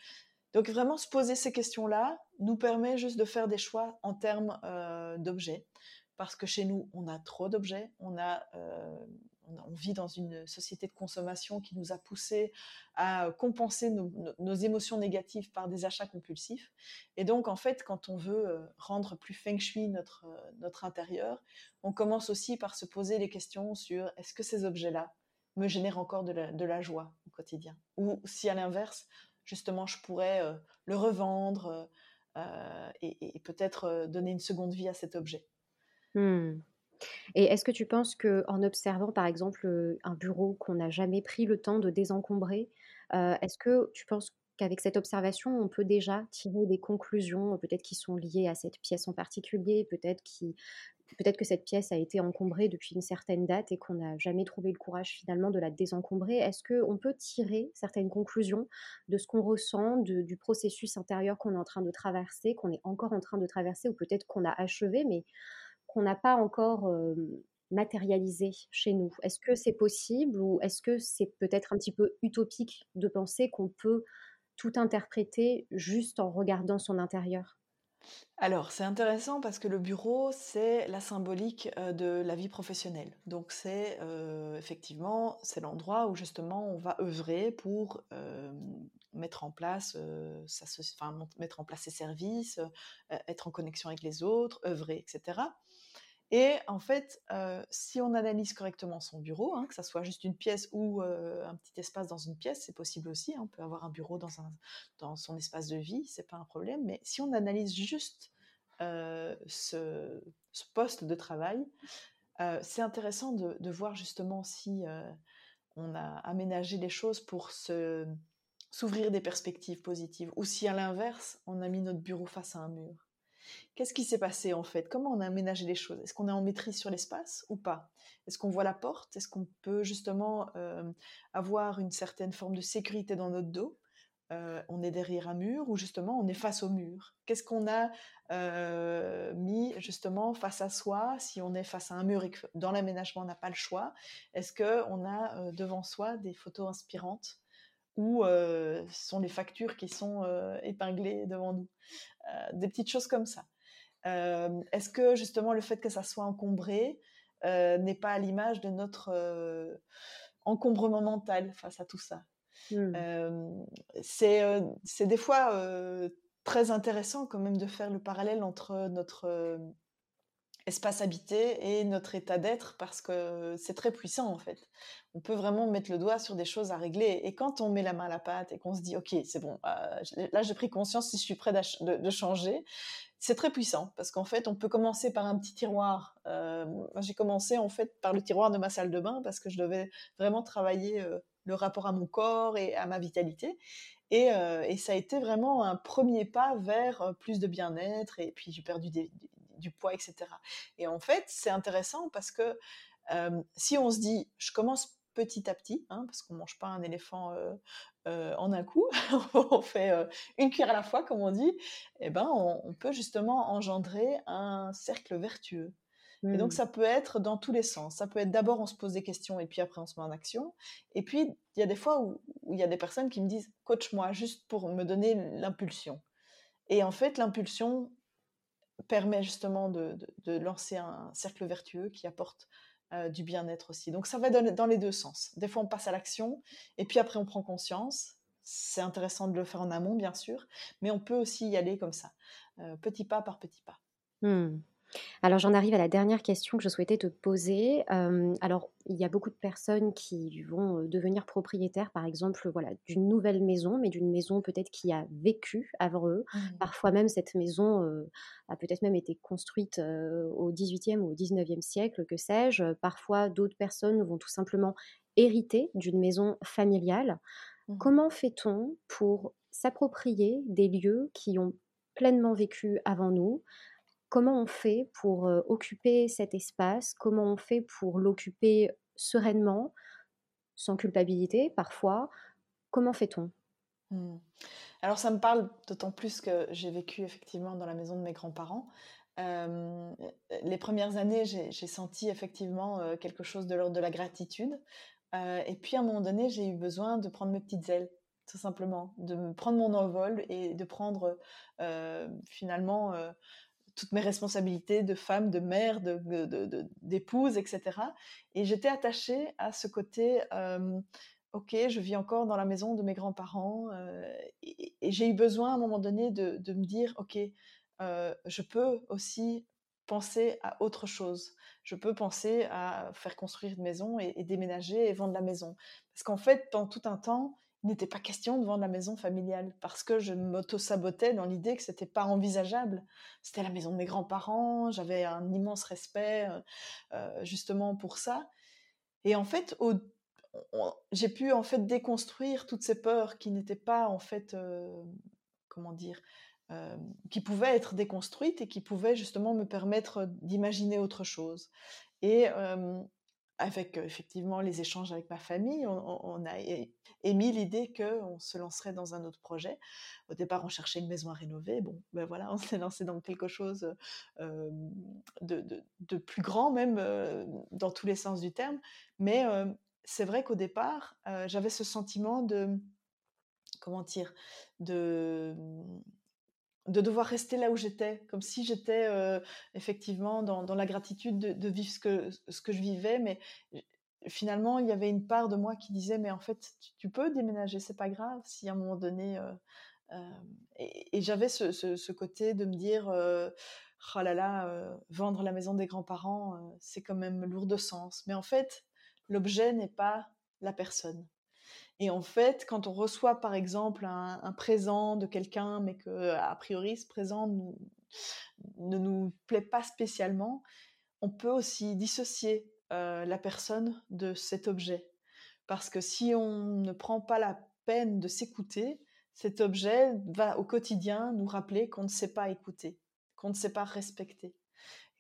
Speaker 2: Donc vraiment se poser ces questions-là nous permet juste de faire des choix en termes d'objets. Parce que chez nous, on a trop d'objets, on on, vit dans une société de consommation qui nous a poussé à compenser nos, émotions négatives par des achats compulsifs. Et donc, en fait, quand on veut euh, rendre plus feng shui euh, notre intérieur, on commence aussi par se poser les questions sur est-ce que ces objets-là me génèrent encore de la, joie au quotidien? Ou si à l'inverse, justement, je pourrais euh, le revendre et, peut-être donner une seconde vie à cet objet.
Speaker 1: Hmm. Et est-ce que tu penses qu'en observant, par exemple, un bureau qu'on n'a jamais pris le temps de désencombrer, est-ce que tu penses qu'avec cette observation, on peut déjà tirer des conclusions, peut-être qui sont liées à cette pièce en particulier, peut-être qui, peut-être que cette pièce a été encombrée depuis une certaine date et qu'on n'a jamais trouvé le courage finalement de la désencombrer. Est-ce qu'on peut tirer certaines conclusions de ce qu'on ressent, du processus intérieur qu'on est en train de traverser, qu'on est encore en train de traverser, ou peut-être qu'on a achevé, mais qu'on n'a pas encore matérialisé chez nous? Est-ce que c'est possible ou est-ce que c'est peut-être un petit peu utopique de penser qu'on peut tout interpréter juste en regardant son intérieur?
Speaker 2: Alors, c'est intéressant parce que le bureau, c'est la symbolique de la vie professionnelle. Donc, c'est effectivement, c'est l'endroit où justement on va œuvrer pour mettre en place, mettre en place ses services, être en connexion avec les autres, œuvrer, etc. Et en fait, euh, si on analyse correctement son bureau, hein, que ça soit juste une pièce ou euh, un petit espace dans une pièce, c'est possible aussi. Hein, on peut avoir un bureau dans, son espace de vie, c'est pas un problème. Mais si on analyse juste euh, ce, poste de travail, c'est intéressant de, voir justement si on a aménagé les choses pour s'ouvrir des perspectives positives, ou si à l'inverse, on a mis notre bureau face à un mur. Qu'est-ce qui s'est passé en fait? Comment on a aménagé les choses? Est-ce qu'on est en maîtrise sur l'espace ou pas? Est-ce qu'on voit la porte? Est-ce qu'on peut justement euh, avoir une certaine forme de sécurité dans notre dos? Euh, On est derrière un mur ou justement on est face au mur? Qu'est-ce qu'on a euh, mis justement face à soi si on est face à un mur et que dans l'aménagement on n'a pas le choix? Est-ce qu'on a devant soi des photos inspirantes ou ce sont les factures qui sont épinglées devant nous Des petites choses comme ça. Est-ce que justement le fait que ça soit encombré n'est pas à l'image de notre encombrement mental face à tout ça? Mmh. C'est des fois très intéressant quand même de faire le parallèle entre notre espace habité et notre état d'être parce que c'est très puissant en fait. On peut vraiment mettre le doigt sur des choses à régler et quand on met la main à la pâte et qu'on se dit ok c'est bon euh, là j'ai pris conscience si je suis prêt de, changer c'est très puissant parce qu'en fait on peut commencer par un petit tiroir. Euh, j'ai commencé en fait par le tiroir de ma salle de bain parce que je devais vraiment travailler euh, le rapport à mon corps et à ma vitalité et, et, ça a été vraiment un premier pas vers plus de bien-être. Et puis j'ai perdu des, du poids, etc. Et en fait, c'est intéressant parce que si on se dit, je commence petit à petit, hein, parce qu'on mange pas un éléphant en un coup, on fait une cuillère à la fois, comme on dit, et eh ben on, peut justement engendrer un cercle vertueux. Et donc mmh. ça peut être dans tous les sens. Ça peut être d'abord on se pose des questions et puis après on se met en action. Et puis il y a des fois où il y a des personnes qui me disent coach-moi juste pour me donner l'impulsion. Et en fait l'impulsion permet justement de, lancer un cercle vertueux qui apporte du bien-être aussi. Donc ça va dans les deux sens. Des fois, on passe à l'action et puis après, on prend conscience. C'est intéressant de le faire en amont, bien sûr, mais on peut aussi y aller comme ça, petit pas par petit pas.
Speaker 1: Mmh. Alors j'en arrive à la dernière question que je souhaitais te poser. alors il y a beaucoup de personnes qui vont devenir propriétaires, par exemple, voilà, d'une nouvelle maison, mais d'une maison peut-être qui a vécu avant eux. Mmh. Parfois même cette maison a peut-être même été construite au XVIIIe ou au XIXe siècle, que sais-je. Parfois d'autres personnes vont tout simplement hériter d'une maison familiale. Mmh. Comment fait-on pour s'approprier des lieux qui ont pleinement vécu avant nous comment on fait pour occuper cet espace, comment on fait pour l'occuper sereinement, sans culpabilité parfois, comment fait-on?
Speaker 2: Mmh. Alors ça me parle d'autant plus que j'ai vécu effectivement dans la maison de mes grands-parents. les premières années, j'ai senti effectivement quelque chose de l'ordre de la gratitude. et puis à un moment donné, j'ai eu besoin de prendre mes petites ailes tout simplement, de prendre mon envol et de prendre finalement toutes mes responsabilités de femme, de mère, d'épouse, de, etc. Et j'étais attachée à ce côté, ok, je vis encore dans la maison de mes grands-parents, et, j'ai eu besoin à un moment donné de, me dire, ok, je peux aussi penser à autre chose. Je peux penser à faire construire une maison et, et déménager et vendre la maison. Parce qu'en fait, dans tout un temps, n'était pas question de vendre la maison familiale parce que je m'auto-sabotais dans l'idée que c'était pas envisageable. C'était la maison de mes grands-parents, j'avais un immense respect euh, euh, justement pour ça. Et en fait, j'ai pu en fait déconstruire toutes ces peurs qui n'étaient pas en fait, euh, comment dire, qui pouvaient être déconstruites et qui pouvaient justement me permettre d'imaginer autre chose. Et avec effectivement les échanges avec ma famille, on, a émis l'idée qu'on se lancerait dans un autre projet. Au départ, on cherchait une maison à rénover. Bon, ben voilà, on s'est lancé dans quelque chose de, plus grand, même dans tous les sens du terme. Mais c'est vrai qu'au départ, j'avais ce sentiment de, comment dire, de de devoir rester là où j'étais, comme si j'étais effectivement dans, la gratitude de, vivre ce que, ce que je vivais, mais finalement il y avait une part de moi qui disait mais en fait tu, peux déménager, c'est pas grave si à un moment donné et, j'avais ce, côté de me dire oh là là vendre la maison des grands-parents c'est quand même lourd de sens, mais en fait l'objet n'est pas la personne. Et en fait, quand on reçoit par exemple un, présent de quelqu'un, mais que a priori ce présent ne nous plaît pas spécialement, on peut aussi dissocier euh, la personne de cet objet. Parce que si on ne prend pas la peine de s'écouter, cet objet va au quotidien nous rappeler qu'on ne sait pas écouter, qu'on ne sait pas respecter.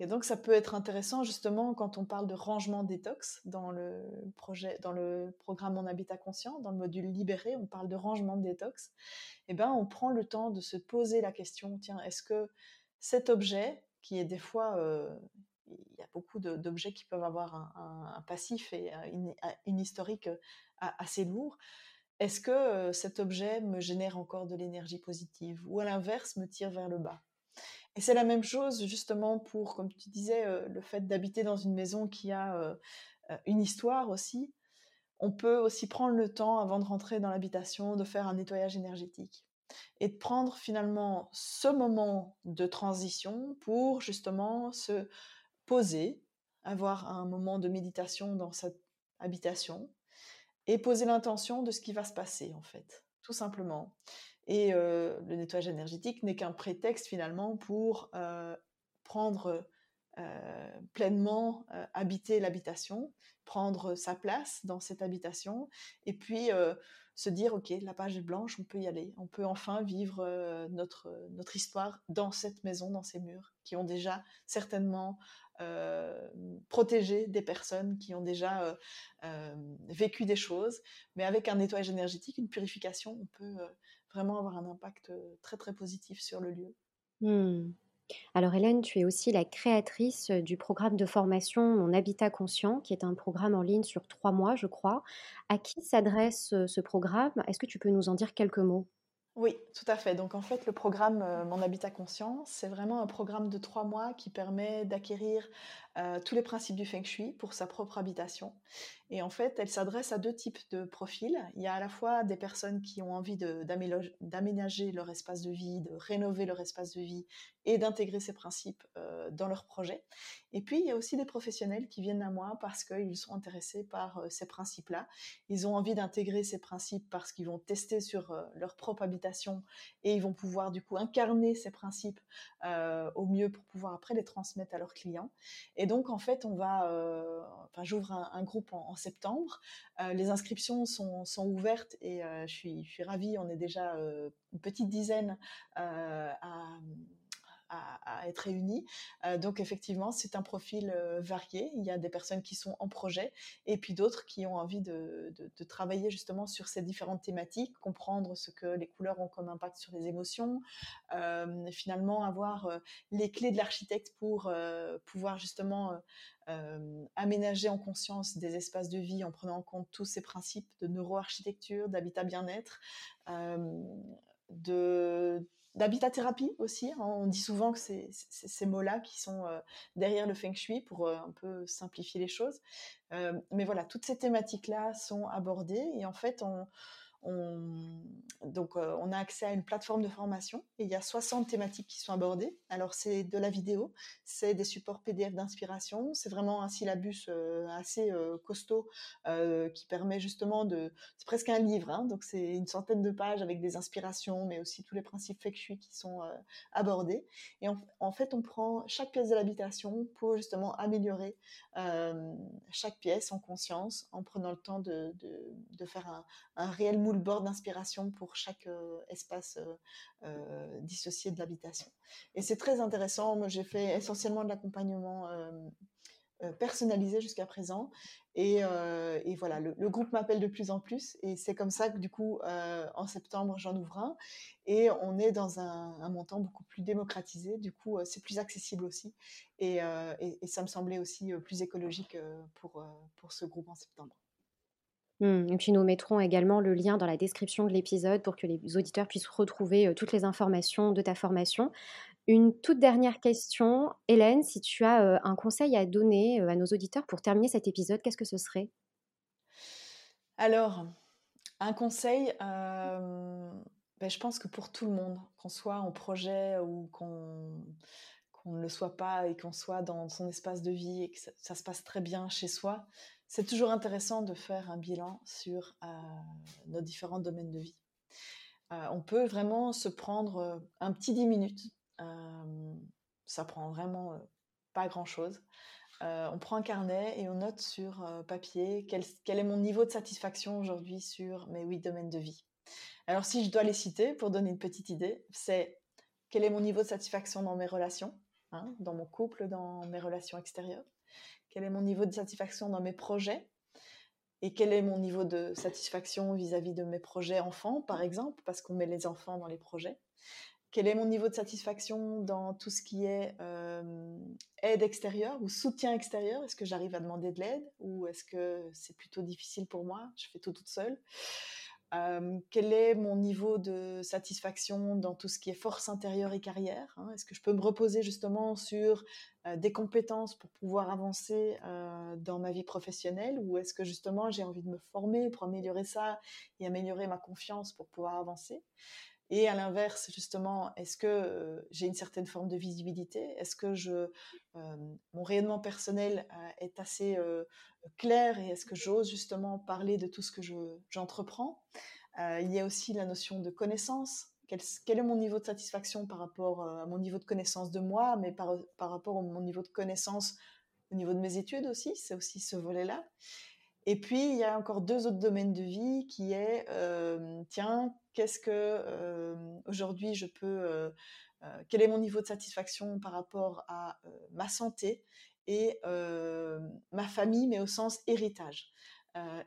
Speaker 2: Et donc, ça peut être intéressant justement quand on parle de rangement détox dans le projet, dans le programme Mon Habitat Conscient, dans le module Libéré, on parle de rangement détox. Et eh ben, on prend le temps de se poser la question tiens, est-ce que cet objet, qui est des fois, euh, il y a beaucoup d'objets qui peuvent avoir un, passif et une, une historique euh, assez lourd, est-ce que euh, cet objet me génère encore de l'énergie positive ou à l'inverse me tire vers le bas? Et c'est la même chose justement pour, comme tu disais, euh, le fait d'habiter dans une maison qui a euh, euh, une histoire aussi. On peut aussi prendre le temps avant de rentrer dans l'habitation de faire un nettoyage énergétique et de prendre finalement ce moment de transition pour justement se poser, avoir un moment de méditation dans cette habitation et poser l'intention de ce qui va se passer en fait, tout simplement. Et le nettoyage énergétique n'est qu'un prétexte finalement pour prendre pleinement, habiter l'habitation, prendre sa place dans cette habitation, et puis se dire, OK, la page est blanche, on peut y aller, on peut enfin vivre notre, notre histoire dans cette maison, dans ces murs, qui ont déjà certainement protégé des personnes qui ont déjà vécu des choses, mais avec un nettoyage énergétique, une purification, on peut vraiment avoir un impact très très positif sur le lieu.
Speaker 1: Mmh. Alors Hélène, tu es aussi la créatrice du programme de formation Mon Habitat Conscient, qui est un programme en ligne sur trois mois, je crois. À qui s'adresse ce programme? Est-ce que tu peux nous en dire quelques mots?
Speaker 2: Oui, tout à fait. Donc en fait, le programme Mon Habitat Conscient, c'est vraiment un programme de trois mois qui permet d'acquérir euh, tous les principes du Feng Shui pour sa propre habitation. Et en fait, elle s'adresse à deux types de profils. Il y a à la fois des personnes qui ont envie d'aménager leur espace de vie, de rénover leur espace de vie et d'intégrer ces principes euh, dans leur projet. Et puis, il y a aussi des professionnels qui viennent à moi parce qu'ils sont intéressés par euh, ces principes-là. Ils ont envie d'intégrer ces principes parce qu'ils vont tester sur leur propre habitation et ils vont pouvoir du coup incarner ces principes au mieux pour pouvoir après les transmettre à leurs clients. Et donc, en fait, on va, euh, enfin, j'ouvre un, groupe en, septembre. Euh, les inscriptions sont, ouvertes et euh, je, suis, je suis ravie. On est déjà une petite dizaine à à, être réunis. Euh, donc effectivement, c'est un profil euh, varié. Il y a des personnes qui sont en projet et puis d'autres qui ont envie de, travailler justement sur ces différentes thématiques, comprendre ce que les couleurs ont comme impact sur les émotions, euh, finalement avoir les clés de l'architecte pour pouvoir justement aménager en conscience des espaces de vie en prenant en compte tous ces principes de neuroarchitecture, d'habitat bien-être, de d'habitat-thérapie aussi. Hein. On dit souvent que c'est ces mots-là qui sont euh, derrière le feng shui pour euh, un peu simplifier les choses. Euh, mais voilà, toutes ces thématiques-là sont abordées et en fait, on, on, donc, euh, on a accès à une plateforme de formation et il y a 60 thématiques qui sont abordées. Alors, c'est de la vidéo, c'est des supports PDF d'inspiration, c'est vraiment un syllabus euh, assez euh, costaud qui permet justement de. C'est presque un livre, hein, donc c'est une centaine de pages avec des inspirations, mais aussi tous les principes feng shui qui sont abordés. Et en, fait, on prend chaque pièce de l'habitation pour justement améliorer chaque pièce en conscience, en prenant le temps de, de, faire un, réel moule bord d'inspiration pour chaque euh, espace euh, euh, dissocié de l'habitation. Et c'est très intéressant. Moi, j'ai fait essentiellement de l'accompagnement personnalisé jusqu'à présent. Et, voilà, le, groupe m'appelle de plus en plus. Et c'est comme ça que, du coup, en septembre, j'en ouvre un. Et on est dans un, montant beaucoup plus démocratisé. Du coup, c'est plus accessible aussi. Et, et, ça me semblait aussi plus écologique pour, pour ce groupe en septembre.
Speaker 1: Mmh, et puis nous mettrons également le lien dans la description de l'épisode pour que les auditeurs puissent retrouver toutes les informations de ta formation. Une toute dernière question, Hélène, si tu as un conseil à donner à nos auditeurs pour terminer cet épisode, qu'est-ce que ce serait?
Speaker 2: Alors, un conseil, ben, je pense que pour tout le monde, qu'on soit en projet ou qu'on ne le soit pas et qu'on soit dans son espace de vie et que ça se passe très bien chez soi, c'est toujours intéressant de faire un bilan sur euh, nos différents domaines de vie. Euh, on peut vraiment se prendre euh, un petit 10 minutes. ça prend vraiment pas grand-chose. on prend un carnet et on note sur papier quel, est mon niveau de satisfaction aujourd'hui sur mes huit domaines de vie. Alors si je dois les citer pour donner une petite idée, c'est quel est mon niveau de satisfaction dans mes relations, hein, dans mon couple, dans mes relations extérieures quel est mon niveau de satisfaction dans mes projets et quel est mon niveau de satisfaction vis-à-vis de mes projets enfants, par exemple, parce qu'on met les enfants dans les projets. Quel est mon niveau de satisfaction dans tout ce qui est euh, aide extérieure ou soutien extérieur? Est-ce que j'arrive à demander de l'aide ou est-ce que c'est plutôt difficile pour moi? Je fais tout toute seule quel est mon niveau de satisfaction dans tout ce qui est force intérieure et carrière hein? Est-ce que je peux me reposer justement sur des compétences pour pouvoir avancer dans ma vie professionnelle? Ou est-ce que justement j'ai envie de me former pour améliorer ça et améliorer ma confiance pour pouvoir avancer? Et à l'inverse, justement, est-ce que j'ai une certaine forme de visibilité? Est-ce que je, mon rayonnement personnel est assez clair et est-ce que j'ose justement parler de tout ce que j'entreprends? Il y a aussi la notion de connaissance. Quel, quel, est mon niveau de satisfaction par rapport à mon niveau de connaissance de moi, mais par, par rapport à mon niveau de connaissance au niveau de mes études aussi? C'est aussi ce volet-là. Et puis, il y a encore deux autres domaines de vie qui est, tiens, qu'est-ce que aujourd'hui je peux, quel est mon niveau de satisfaction par rapport à ma santé et ma famille, mais au sens héritage.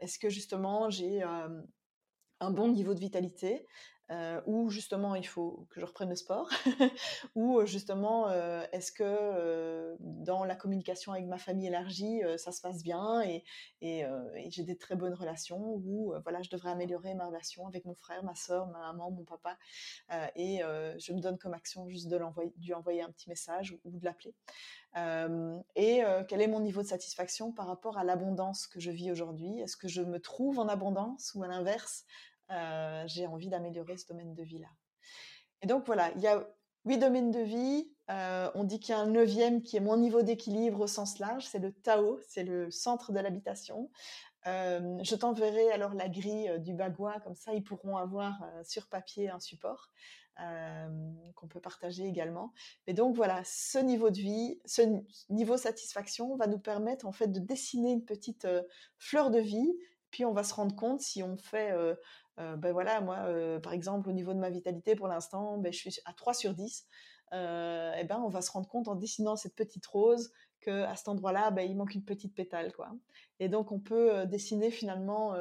Speaker 2: Est-ce que justement j'ai un bon niveau de vitalité? Euh, ou justement il faut que je reprenne le sport, ou euh, justement euh, est-ce que dans la communication avec ma famille élargie ça se passe bien et, j'ai des très bonnes relations, ou voilà je devrais améliorer ma relation avec mon frère, ma soeur, ma maman, mon papa, et je me donne comme action juste de lui envoyer un petit message ou, de l'appeler. et quel est mon niveau de satisfaction par rapport à l'abondance que je vis aujourd'hui? Est-ce que je me trouve en abondance ou à l'inverse euh, j'ai envie d'améliorer ce domaine de vie-là. Et donc voilà, il y a huit domaines de vie. Euh, on dit qu'il y a un neuvième qui est mon niveau d'équilibre au sens large, c'est le Tao, c'est le centre de l'habitation. Euh, je t'enverrai alors la grille du bagua, comme ça ils pourront avoir sur papier un support qu'on peut partager également. Et donc voilà, ce niveau de vie, ce niveau satisfaction va nous permettre en fait de dessiner une petite fleur de vie. Puis on va se rendre compte si on fait euh, ben voilà, moi, euh, par exemple, au niveau de ma vitalité, pour l'instant, ben, je suis à 3 sur 10. Euh, et ben, on va se rendre compte en dessinant cette petite rose qu'à cet endroit-là, ben, il manque une petite pétale. Quoi. Et donc, on peut dessiner finalement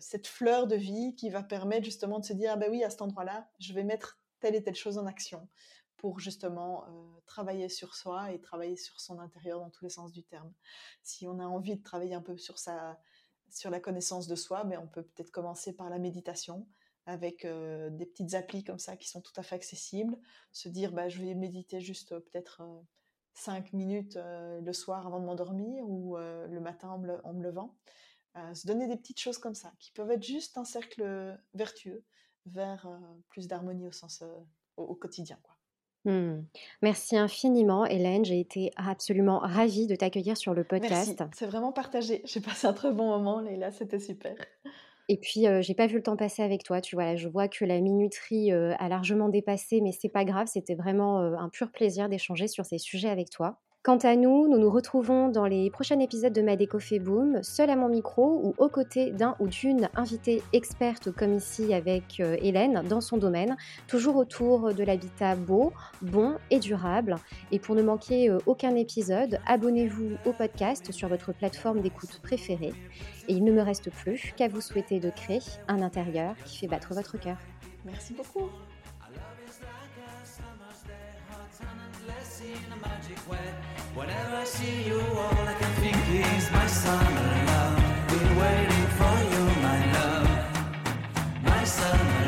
Speaker 2: cette fleur de vie qui va permettre justement de se dire, ah ben oui, à cet endroit-là, je vais mettre telle et telle chose en action pour justement travailler sur soi et travailler sur son intérieur dans tous les sens du terme. Si on a envie de travailler un peu sur sa, sur la connaissance de soi, mais on peut peut-être commencer par la méditation avec euh, des petites applis comme ça qui sont tout à fait accessibles. Se dire, bah, je vais méditer juste euh, peut-être euh, cinq minutes le soir avant de m'endormir ou le matin en me, levant. se donner des petites choses comme ça qui peuvent être juste un cercle vertueux vers plus d'harmonie au sens au, quotidien.
Speaker 1: Mmh. Merci infiniment, Hélène. J'ai été absolument ravie de t'accueillir sur le podcast.
Speaker 2: C'est vraiment partagé. J'ai passé un très bon moment, Léla. C'était super.
Speaker 1: Et puis, j'ai pas vu le temps passer avec toi. Tu vois, je vois que la minuterie a largement dépassé, mais c'est pas grave. C'était vraiment un pur plaisir d'échanger sur ces sujets avec toi. Quant à nous, nous nous retrouvons dans les prochains épisodes de Madeco fait boom, seul à mon micro ou aux côtés d'un ou d'une invitée experte comme ici avec euh, Hélène dans son domaine, toujours autour de l'habitat beau, bon et durable. Et pour ne manquer euh, aucun épisode, abonnez-vous au podcast sur votre plateforme d'écoute préférée. Et il ne me reste plus qu'à vous souhaiter de créer un intérieur qui fait battre votre cœur.
Speaker 2: Merci beaucoup. Whenever I see you, all I can think is my summer love. Been waiting for you, my love. My summer